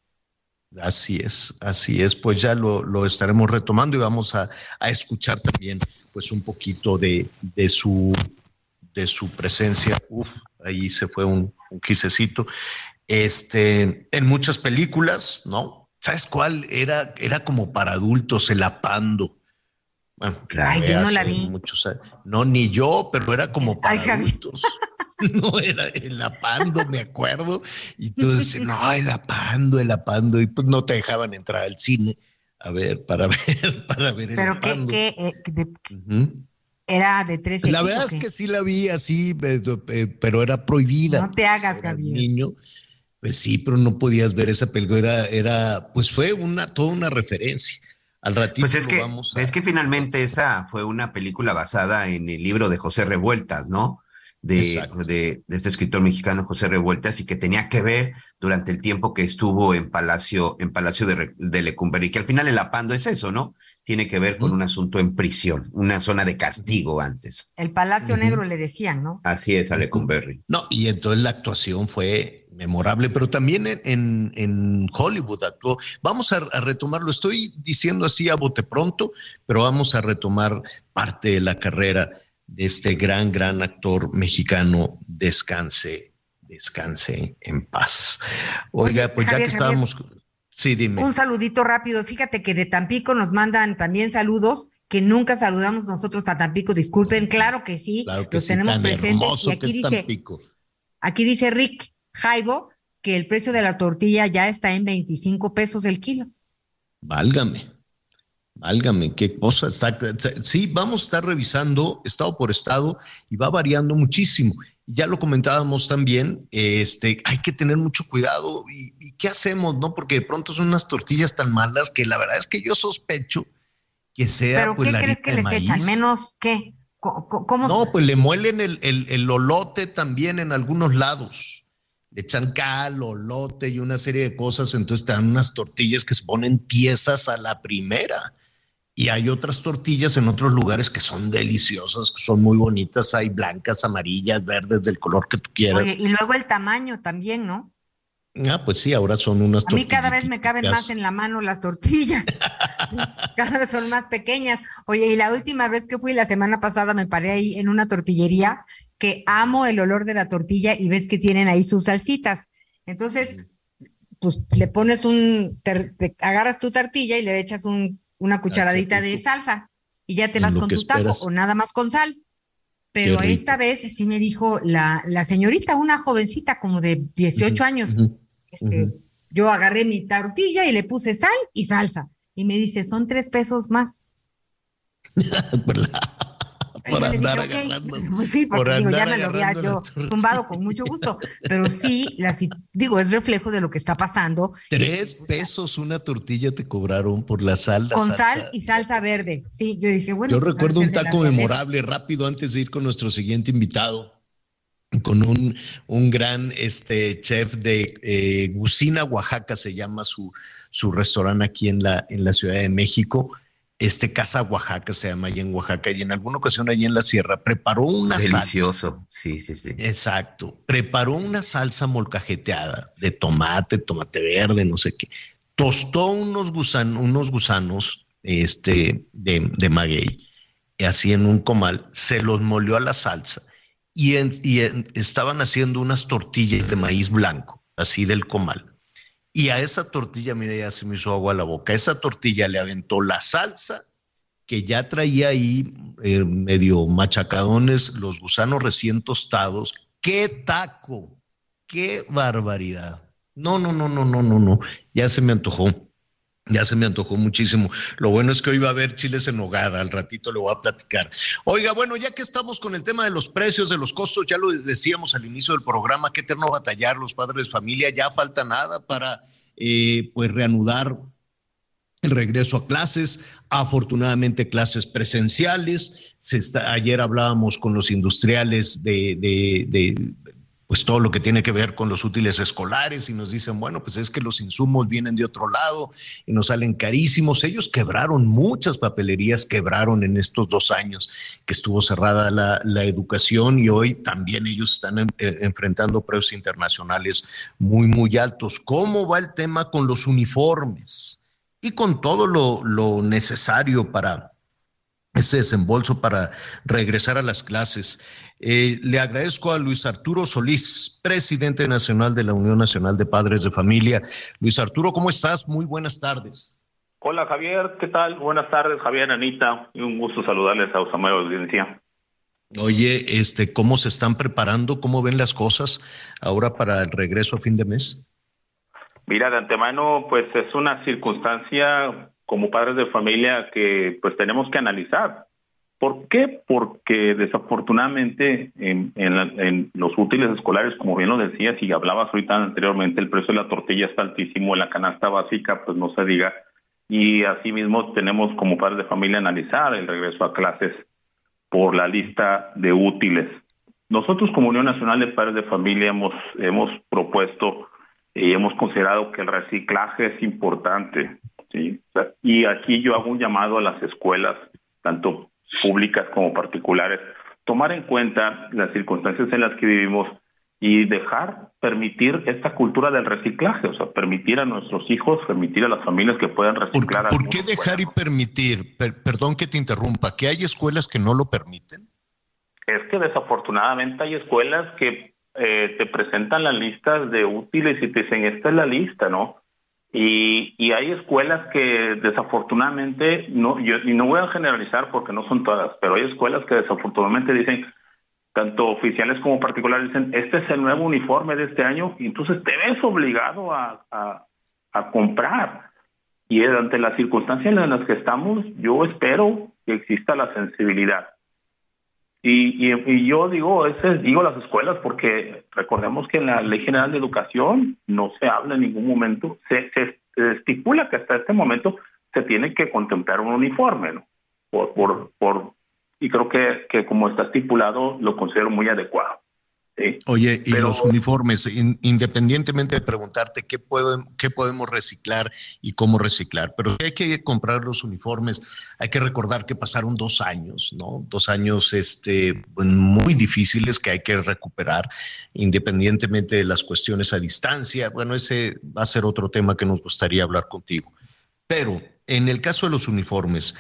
Así es, así es. Pues ya lo, estaremos retomando y vamos a, escuchar también, pues, un poquito de, de su de su presencia. Uf, ahí se fue un, un quisecito. Este, en muchas películas, ¿no? ¿Sabes cuál? Era, era como para adultos, el apando. Bueno, Ay, yo no la vi. Muchos, no, ni yo, pero era como para adultos. no, era el apando, me acuerdo. Y tú decías, no, el apando, el apando. Y pues no te dejaban entrar al cine a ver, para ver, para ver el pero apando. ¿qué, qué, eh, era de 13 La verdad es que sí la vi así, eh, eh, pero era prohibida. No te hagas, Javier. Niño. Pues sí, pero no podías ver esa película. Era, era, pues fue una, toda una referencia. Al ratito pues es que, vamos Es que finalmente esa fue una película basada en el libro de José Revueltas, ¿no? De, de, este escritor mexicano José Revueltas y que tenía que ver durante el tiempo que estuvo en Palacio, en Palacio de, de Lecumberri, que al final el apando es eso, ¿no? Tiene que ver con un asunto en prisión, una zona de castigo antes. El Palacio Negro le decían, ¿no? Así es, a Lecumberri. No, y entonces la actuación fue memorable, pero también en, en, Hollywood actuó. Vamos a, a, retomarlo, estoy diciendo así a bote pronto, pero vamos a retomar parte de la carrera de este gran, gran actor mexicano, descanse, descanse en paz. Oiga, pues ya que estábamos... Sí, dime. Un saludito rápido. Fíjate que de Tampico nos mandan también saludos que nunca saludamos nosotros a Tampico. Disculpen, claro que sí. Claro que sí, tenemos tan hermoso aquí que es Tampico. Aquí dice Rick Jaibo que el precio de la tortilla ya está en 25 pesos el kilo. Válgame. Válgame, qué cosa. Está, sí, vamos a estar revisando estado por estado y va variando muchísimo. Ya lo comentábamos también, este, hay que tener mucho cuidado y, qué hacemos, ¿no? Porque de pronto son unas tortillas tan malas que la verdad es que yo sospecho que sea ¿Pero pues qué crees que les echan? ¿Menos qué? ¿Cómo? No, pues le muelen el, el, el lolote también en algunos lados le echan cal, lolote y una serie de cosas, entonces te dan unas tortillas que se ponen piezas a la primera. Y hay otras tortillas en otros lugares que son deliciosas, que son muy bonitas. Hay blancas, amarillas, verdes, del color que tú quieras. y luego el tamaño también, ¿no? Ah, pues sí, ahora son unas tortillas. A mí cada vez me caben más en la mano las tortillas. cada vez son más pequeñas. Oye, y la última vez que fui la semana pasada me paré ahí en una tortillería que amo el olor de la tortilla y ves que tienen ahí sus salsitas. Entonces, pues le pones un, agarras tu tortilla y le echas un una cucharadita de salsa y ya te vas con tu taco o nada más con sal. Pero esta vez sí me dijo la, la señorita, una jovencita como de 18 años, este, yo agarré mi tortilla y le puse sal y salsa. Y me dice, son tres pesos más. por andar agarrando. Pues sí, porque digo, ya me lo había yo tumbado con mucho gusto. Pero sí, digo, es reflejo de lo que está pasando. Tres pesos una tortilla te cobraron por la sal. con sal y salsa verde. Sí, yo dije, bueno. Yo pues, recuerdo un taco memorable rápido antes de ir con nuestro siguiente invitado con un, un gran este, chef de eh, Gusina, Oaxaca, se llama su, su restaurante aquí en la, en la Ciudad de México este Casa Oaxaca se llama allí en Oaxaca y en alguna ocasión allí en la sierra preparó una Delicioso. sí, sí, sí. Exacto, preparó una salsa molcajeteada de tomate, tomate verde, no sé qué. Tostó unos, gusanos, unos gusanos este, de, de maguey, así en un comal, se los molió a la salsa y, y estaban haciendo unas tortillas de maíz blanco, así del comal y a esa tortilla, mira, ya se me hizo agua a la boca. Esa tortilla le aventó la salsa que ya traía ahí eh, medio machacadones, los gusanos recién tostados. ¡Qué taco! ¡Qué barbaridad! No, no, no, no, no, no, no. Ya se me antojó. Ya se me antojó muchísimo. Lo bueno es que hoy va a haber chiles en nogada, al ratito le voy a platicar. Oiga, bueno, ya que estamos con el tema de los precios, de los costos, ya lo decíamos al inicio del programa, qué eterno batallar los padres de familia, ya falta nada para eh, pues reanudar el regreso a clases, afortunadamente clases presenciales. Ayer hablábamos con los industriales de pues todo lo que tiene que ver con los útiles escolares y nos dicen, bueno, pues es que los insumos vienen de otro lado y nos salen carísimos. Ellos quebraron muchas papelerías, quebraron en estos dos años que estuvo cerrada la, educación y hoy también ellos están eh, enfrentando precios internacionales muy, muy altos. ¿Cómo va el tema con los uniformes y con todo lo, necesario para este desembolso para regresar a las clases? Eh, le agradezco a Luis Arturo Solís, presidente nacional de la Unión Nacional de Padres de Familia. Luis Arturo, ¿cómo estás? Muy buenas tardes. Hola Javier, ¿qué tal? Buenas tardes, Javier, Anita, y un gusto saludarles a Usamay Audiencia. Oye, este, ¿cómo se están preparando? ¿Cómo ven las cosas ahora para el regreso a fin de mes? Mira, de antemano, pues es una circunstancia como padres de familia que pues tenemos que analizar ¿Por qué? Porque desafortunadamente en, en, los útiles escolares, como bien lo decías y hablabas ahorita anteriormente, el precio de la tortilla está altísimo, en la canasta básica, pues no se diga. Y asimismo tenemos como padres de familia analizar el regreso a clases por la lista de útiles. Nosotros como Unión Nacional de Padres de Familia hemos, hemos propuesto y hemos considerado que el reciclaje es importante. ¿sí? Y aquí yo hago un llamado a las escuelas, tanto públicas como particulares, tomar en cuenta las circunstancias en las que vivimos y dejar permitir esta cultura del reciclaje, o sea, permitir a nuestros hijos, permitir a las familias que puedan reciclar. ¿Por, qué dejar y permitir? perdón que te interrumpa, ¿que hay escuelas que no lo permiten? Es que desafortunadamente hay escuelas que eh, te presentan las listas de útiles y te dicen, esta es la lista, ¿no? Y, y hay escuelas que desafortunadamente, no, yo, y no voy a generalizar porque no son todas, pero hay escuelas que desafortunadamente dicen, tanto oficiales como particulares, dicen, este es el nuevo uniforme de este año, y entonces te ves obligado a, a, a comprar. Y ante las circunstancias en las que estamos, yo espero que exista la sensibilidad. Y, yo digo, ese, digo las escuelas porque recordemos que en la Ley General de Educación no se habla en ningún momento, se, se, estipula que hasta este momento se tiene que contemplar un uniforme, ¿no? Por, por, por, y creo que, que como está estipulado lo considero muy adecuado. Oye, y los uniformes, independientemente de preguntarte qué, qué podemos reciclar y cómo reciclar, pero hay que comprar los uniformes, hay que recordar que pasaron dos años, ¿no? Dos años este, muy difíciles que hay que recuperar, independientemente de las cuestiones a distancia. Bueno, ese va a ser otro tema que nos gustaría hablar contigo. Pero en el caso de los uniformes,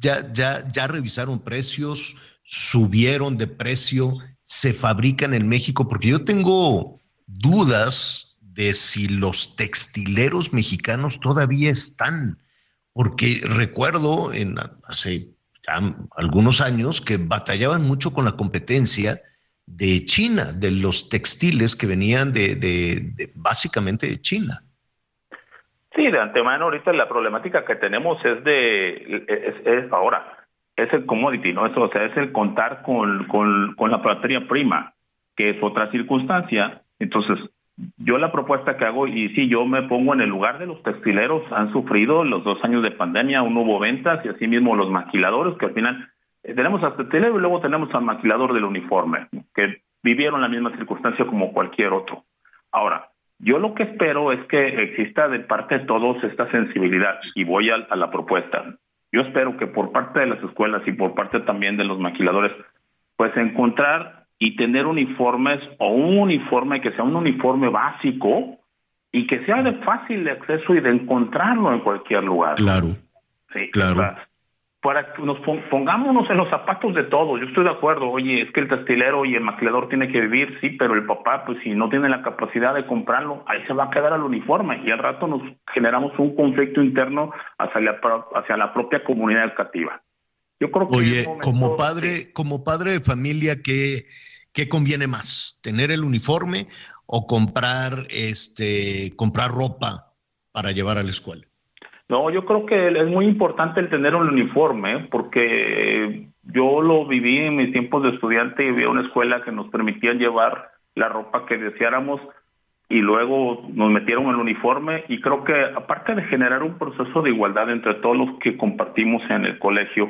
ya, ya, ya revisaron precios, subieron de precio se fabrican en México? Porque yo tengo dudas de si los textileros mexicanos todavía están, porque recuerdo en hace algunos años que batallaban mucho con la competencia de China, de los textiles que venían de, básicamente de China. Sí, de antemano ahorita la problemática que tenemos es de es ahora es el commodity, ¿no? Eso, o sea, es el contar con, con, la materia prima, que es otra circunstancia. Entonces, yo la propuesta que hago, y sí, yo me pongo en el lugar de los textileros, han sufrido los dos años de pandemia, no hubo ventas, y asimismo los maquiladores, que al final eh, tenemos a textilero y luego tenemos al maquilador del uniforme, que vivieron la misma circunstancia como cualquier otro. Ahora, yo lo que espero es que exista de parte de todos esta sensibilidad, y voy a la propuesta. Yo espero que por parte de las escuelas y por parte también de los maquiladores, pues encontrar y tener uniformes o un uniforme que sea un uniforme básico y que sea de fácil acceso y de encontrarlo en cualquier lugar. Claro. Sí, claro para que nos pongámonos en los zapatos de todos. Yo estoy de acuerdo, oye, es que el textilero y el maquilador tiene que vivir, sí, pero el papá, pues si no tiene la capacidad de comprarlo, ahí se va a quedar al uniforme y al rato nos generamos un conflicto interno hacia la, hacia la propia comunidad educativa. Yo creo que Oye, como padre, como padre de familia, ¿qué, ¿qué conviene más? ¿Tener el uniforme o comprar este comprar ropa para llevar a la escuela? No, yo creo que es muy importante el tener un uniforme, porque yo lo viví en mis tiempos de estudiante y había una escuela que nos permitía llevar la ropa que deseáramos y luego nos metieron el uniforme y creo que aparte de generar un proceso de igualdad entre todos los que compartimos en el colegio,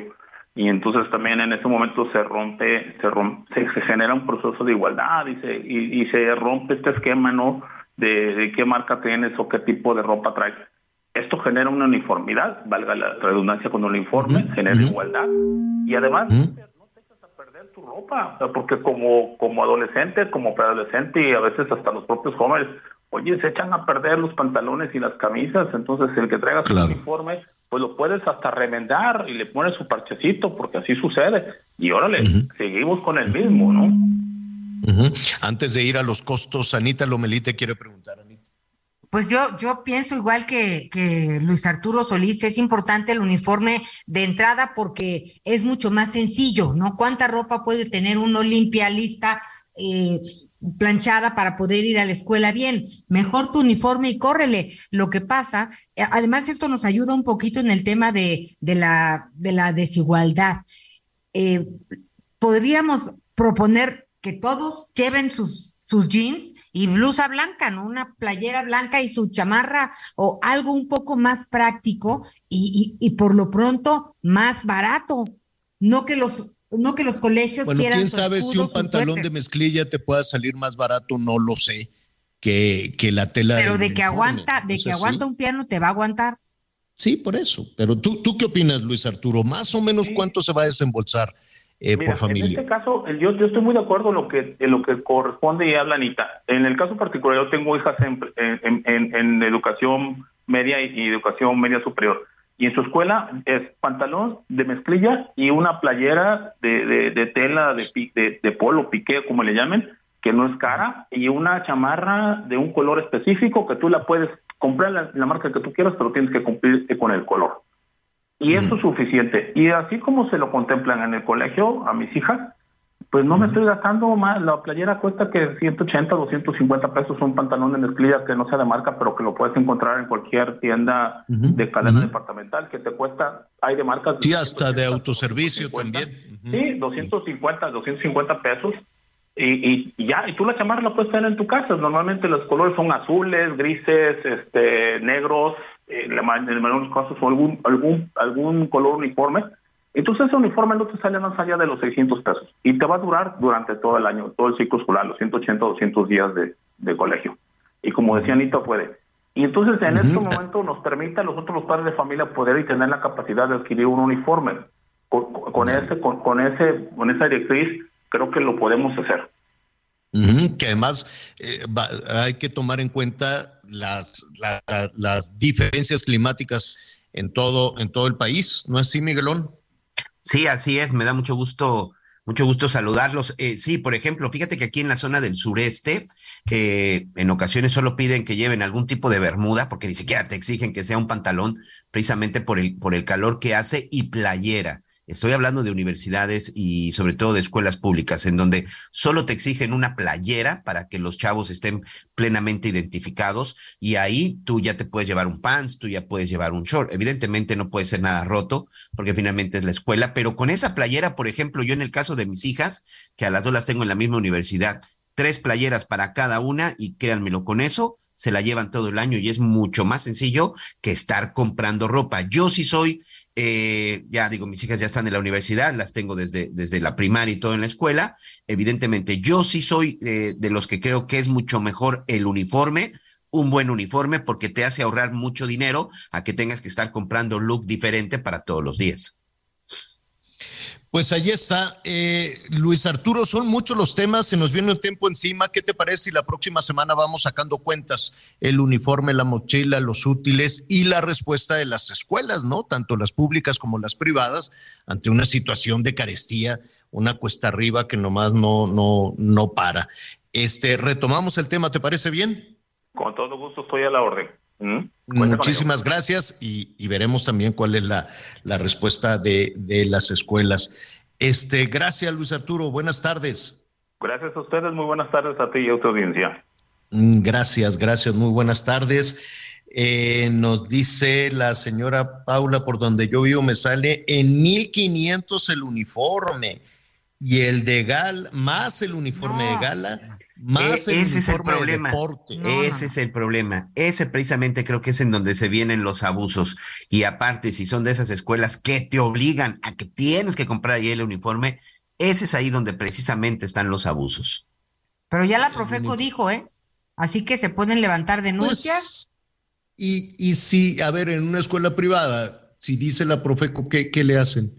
y entonces también en ese momento se rompe, se, rompe, se, genera un proceso de igualdad y se, y, se rompe este esquema, ¿no? De, qué marca tienes o qué tipo de ropa traes. Esto genera una uniformidad, valga la redundancia con el uniforme, genera igualdad y además no te echas a perder tu ropa, porque como, como adolescente, como preadolescente y a veces hasta los propios jóvenes, oye, se echan a perder los pantalones y las camisas, entonces el que traiga su uniforme pues lo puedes hasta remendar y le pones su parchecito, porque así sucede. Y órale, seguimos con el mismo, ¿no? Antes de ir a los costos, Anita Lomelite quiere preguntar, Anita. Pues yo, yo pienso igual que, que Luis Arturo Solís, es importante el uniforme de entrada porque es mucho más sencillo, ¿no? ¿Cuánta ropa puede tener uno limpia, lista? Eh, planchada para poder ir a la escuela bien. Mejor tu uniforme y córrele. Lo que pasa, eh, además esto nos ayuda un poquito en el tema de, de, la, de la desigualdad. Eh, podríamos proponer que todos lleven sus, sus jeans y blusa blanca, ¿no? Una playera blanca y su chamarra o algo un poco más práctico y, y, y por lo pronto más barato. No que los no que los colegios bueno, quién sabe si un pantalón de mezclilla te pueda salir más barato, no lo sé, que, que la tela. Pero de que aguanta, de que aguanta un piano te va a aguantar. Sí, por eso. Pero tú, ¿tú qué opinas, Luis Arturo? Más o menos cuánto se va a desembolsar eh, por familia. En este caso, yo, yo estoy muy de acuerdo en lo que en lo que corresponde y habla Anita. En el caso particular, yo tengo hijas en, en, en, en educación media y educación media superior y en su escuela es pantalón de mezclilla y una playera de, de, tela de, de, polo, piqué, como le llamen, que no es cara, y una chamarra de un color específico que tú la puedes comprar la, la marca que tú quieras, pero tienes que cumplir con el color. Y eso es suficiente. Y así como se lo contemplan en el colegio a mis hijas, pues no me estoy gastando más. La playera cuesta que 180, 250 pesos un pantalón de mezclilla que no sea de marca, pero que lo puedes encontrar en cualquier tienda de cadena departamental, que te cuesta, hay de marcas. Sí, hasta de autoservicio también. Sí, 250, 250 pesos. Y, y, ya, y tú la chamarra la puedes tener en tu casa. Normalmente los colores son azules, grises, este, negros, en, la, en el menor casos son algún, algún, algún color uniforme entonces ese uniforme no te sale más allá de los 600 pesos y te va a durar durante todo el año, todo el ciclo escolar, los 180, 200 días de, colegio. Y como decía Anita, puede. Y entonces en este momento nos permite a nosotros los padres de familia poder y tener la capacidad de adquirir un uniforme. Con, ese, con, ese, con esa directriz creo que lo podemos hacer. que además eh, hay que tomar en cuenta las, las diferencias climáticas en todo, en todo el país, ¿no es así, Miguelón? Sí, así es, me da mucho gusto, mucho gusto saludarlos. Eh, sí, por ejemplo, fíjate que aquí en la zona del sureste, eh, en ocasiones solo piden que lleven algún tipo de bermuda, porque ni siquiera te exigen que sea un pantalón, precisamente por el, por el calor que hace, y playera. Estoy hablando de universidades y sobre todo de escuelas públicas, en donde solo te exigen una playera para que los chavos estén plenamente identificados y ahí tú ya te puedes llevar un pants, tú ya puedes llevar un short. Evidentemente no puede ser nada roto porque finalmente es la escuela, pero con esa playera, por ejemplo, yo en el caso de mis hijas, que a las dos las tengo en la misma universidad, tres playeras para cada una y créanmelo, con eso se la llevan todo el año y es mucho más sencillo que estar comprando ropa. Yo sí soy eh, ya digo, mis hijas ya están en la universidad, las tengo desde, desde la primaria y todo en la escuela. Evidentemente, yo sí soy eh, de los que creo que es mucho mejor el uniforme, un buen uniforme, porque te hace ahorrar mucho dinero a que tengas que estar comprando look diferente para todos los días. Pues ahí está, eh, Luis Arturo, son muchos los temas, se nos viene el tiempo encima. ¿Qué te parece si la próxima semana vamos sacando cuentas? El uniforme, la mochila, los útiles y la respuesta de las escuelas, ¿no? Tanto las públicas como las privadas, ante una situación de carestía, una cuesta arriba que nomás no, no, no para. Este, retomamos el tema, ¿te parece bien? Con todo gusto, estoy a la orden. Muchísimas gracias y, veremos también cuál es la, respuesta de, las escuelas. Este, gracias Luis Arturo, buenas tardes. Gracias a ustedes, muy buenas tardes a ti y a tu audiencia. Mm, gracias, gracias, muy buenas tardes. Eh, nos dice la señora Paula, por donde yo vivo me sale en 1500 el uniforme y el de gal más el uniforme de gala Más E- el ese es el problema. deporte. ese es el problema. Ese precisamente creo que es en donde se vienen los abusos. Y aparte, si son de esas escuelas que te obligan a que tienes que comprar ahí el uniforme, ese es ahí donde precisamente están los abusos. Pero ya la Profeco dijo, ¿eh? Así que se pueden levantar denuncias. Y, y si, a ver, en una escuela privada, si dice la Profeco, ¿qué, qué le hacen?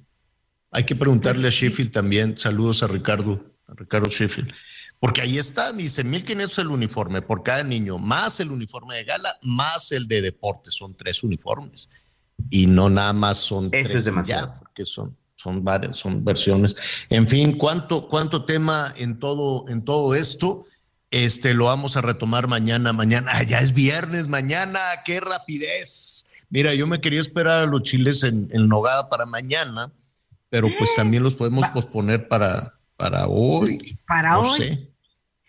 Hay que preguntarle a Sheffield también. Saludos a Ricardo, a Ricardo Sheffield. Porque ahí está, dice 1500 el uniforme por cada niño, más el uniforme de gala, más el de deporte. Son tres uniformes. Y no nada más son tres. es demasiado. ya, porque son, son varias, son versiones. En fin, ¿cuánto, cuánto tema en todo, en todo esto? Este lo vamos a retomar mañana. Mañana, ah, ya es viernes, mañana, qué rapidez. Mira, yo me quería esperar a los chiles en, en nogada para mañana, pero pues también los podemos posponer para, para hoy. Para No hoy. sé.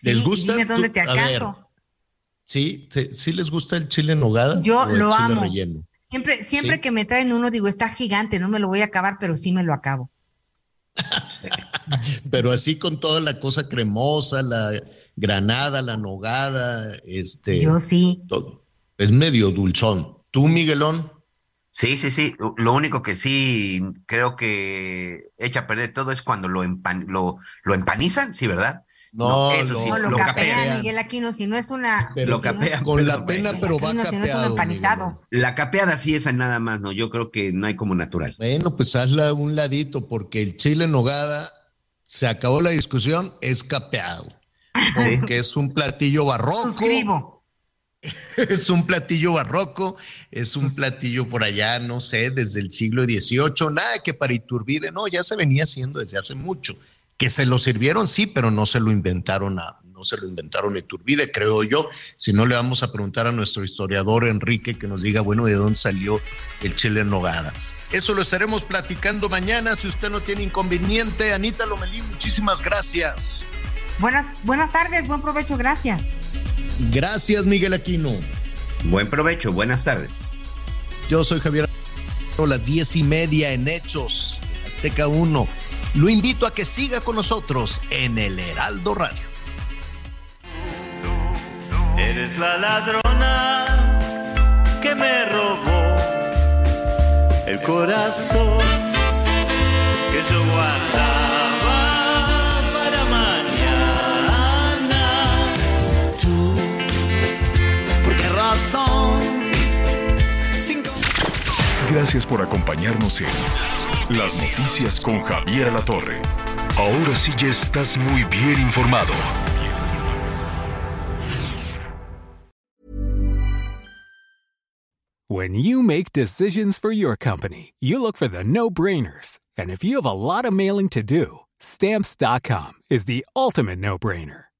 ¿Les gusta? Dime dónde te acaso. ¿sí, te- ¿Sí les gusta el chile en nogada? Yo o el lo chile amo. relleno? Siempre, siempre Sí. que me traen uno, digo, está gigante, no me lo voy a acabar, pero sí me lo acabo. Pero así con toda la cosa cremosa, la granada, la nogada, este. Yo sí. todo. Es medio dulzón. ¿Tú, Miguelón? Sí, sí, sí. Lo único que sí creo que echa a perder todo es cuando lo, empan- lo, lo empanizan, sí, ¿verdad? No, eso lo- sí, No, lo, lo capean, capean. Miguel Aquino, si no es una... Lo si no Con pero la pena, pero va Aquino, si no es un capeado. La capeada sí esa nada más, ¿no? Yo creo que no hay como natural. Bueno, pues hazla a un ladito, porque el chile en nogada, se acabó la discusión, es capeado. Porque es un platillo barroco. Suscribo. Es un platillo barroco, es un platillo por allá, no sé, desde el siglo XVIII, nada que para Iturbide, no, ya se venía haciendo desde hace mucho. Que se lo sirvieron, sí, pero no se lo inventaron a, no se lo inventaron Iturbide, creo yo. Si no, le vamos a preguntar a nuestro historiador Enrique que nos diga, bueno, de dónde salió el chile en nogada. Eso lo estaremos platicando mañana, si usted no tiene inconveniente. Anita Lomelí, muchísimas gracias. Buenas, buenas tardes, buen provecho, gracias. Gracias, Miguel Aquino. Buen provecho, buenas tardes. Yo soy Javier a las diez y media en Hechos, Azteca 1. Lo invito a que siga con nosotros en el Heraldo Radio. Eres la ladrona que me robó el corazón que yo guardaba Gracias por acompañarnos en Las Noticias con Javier La Torre. Ahora sí ya estás muy bien informado. When you make decisions for your company, you look for the no brainers. And if you have a lot of mailing to do, stamps.com is the ultimate no brainer.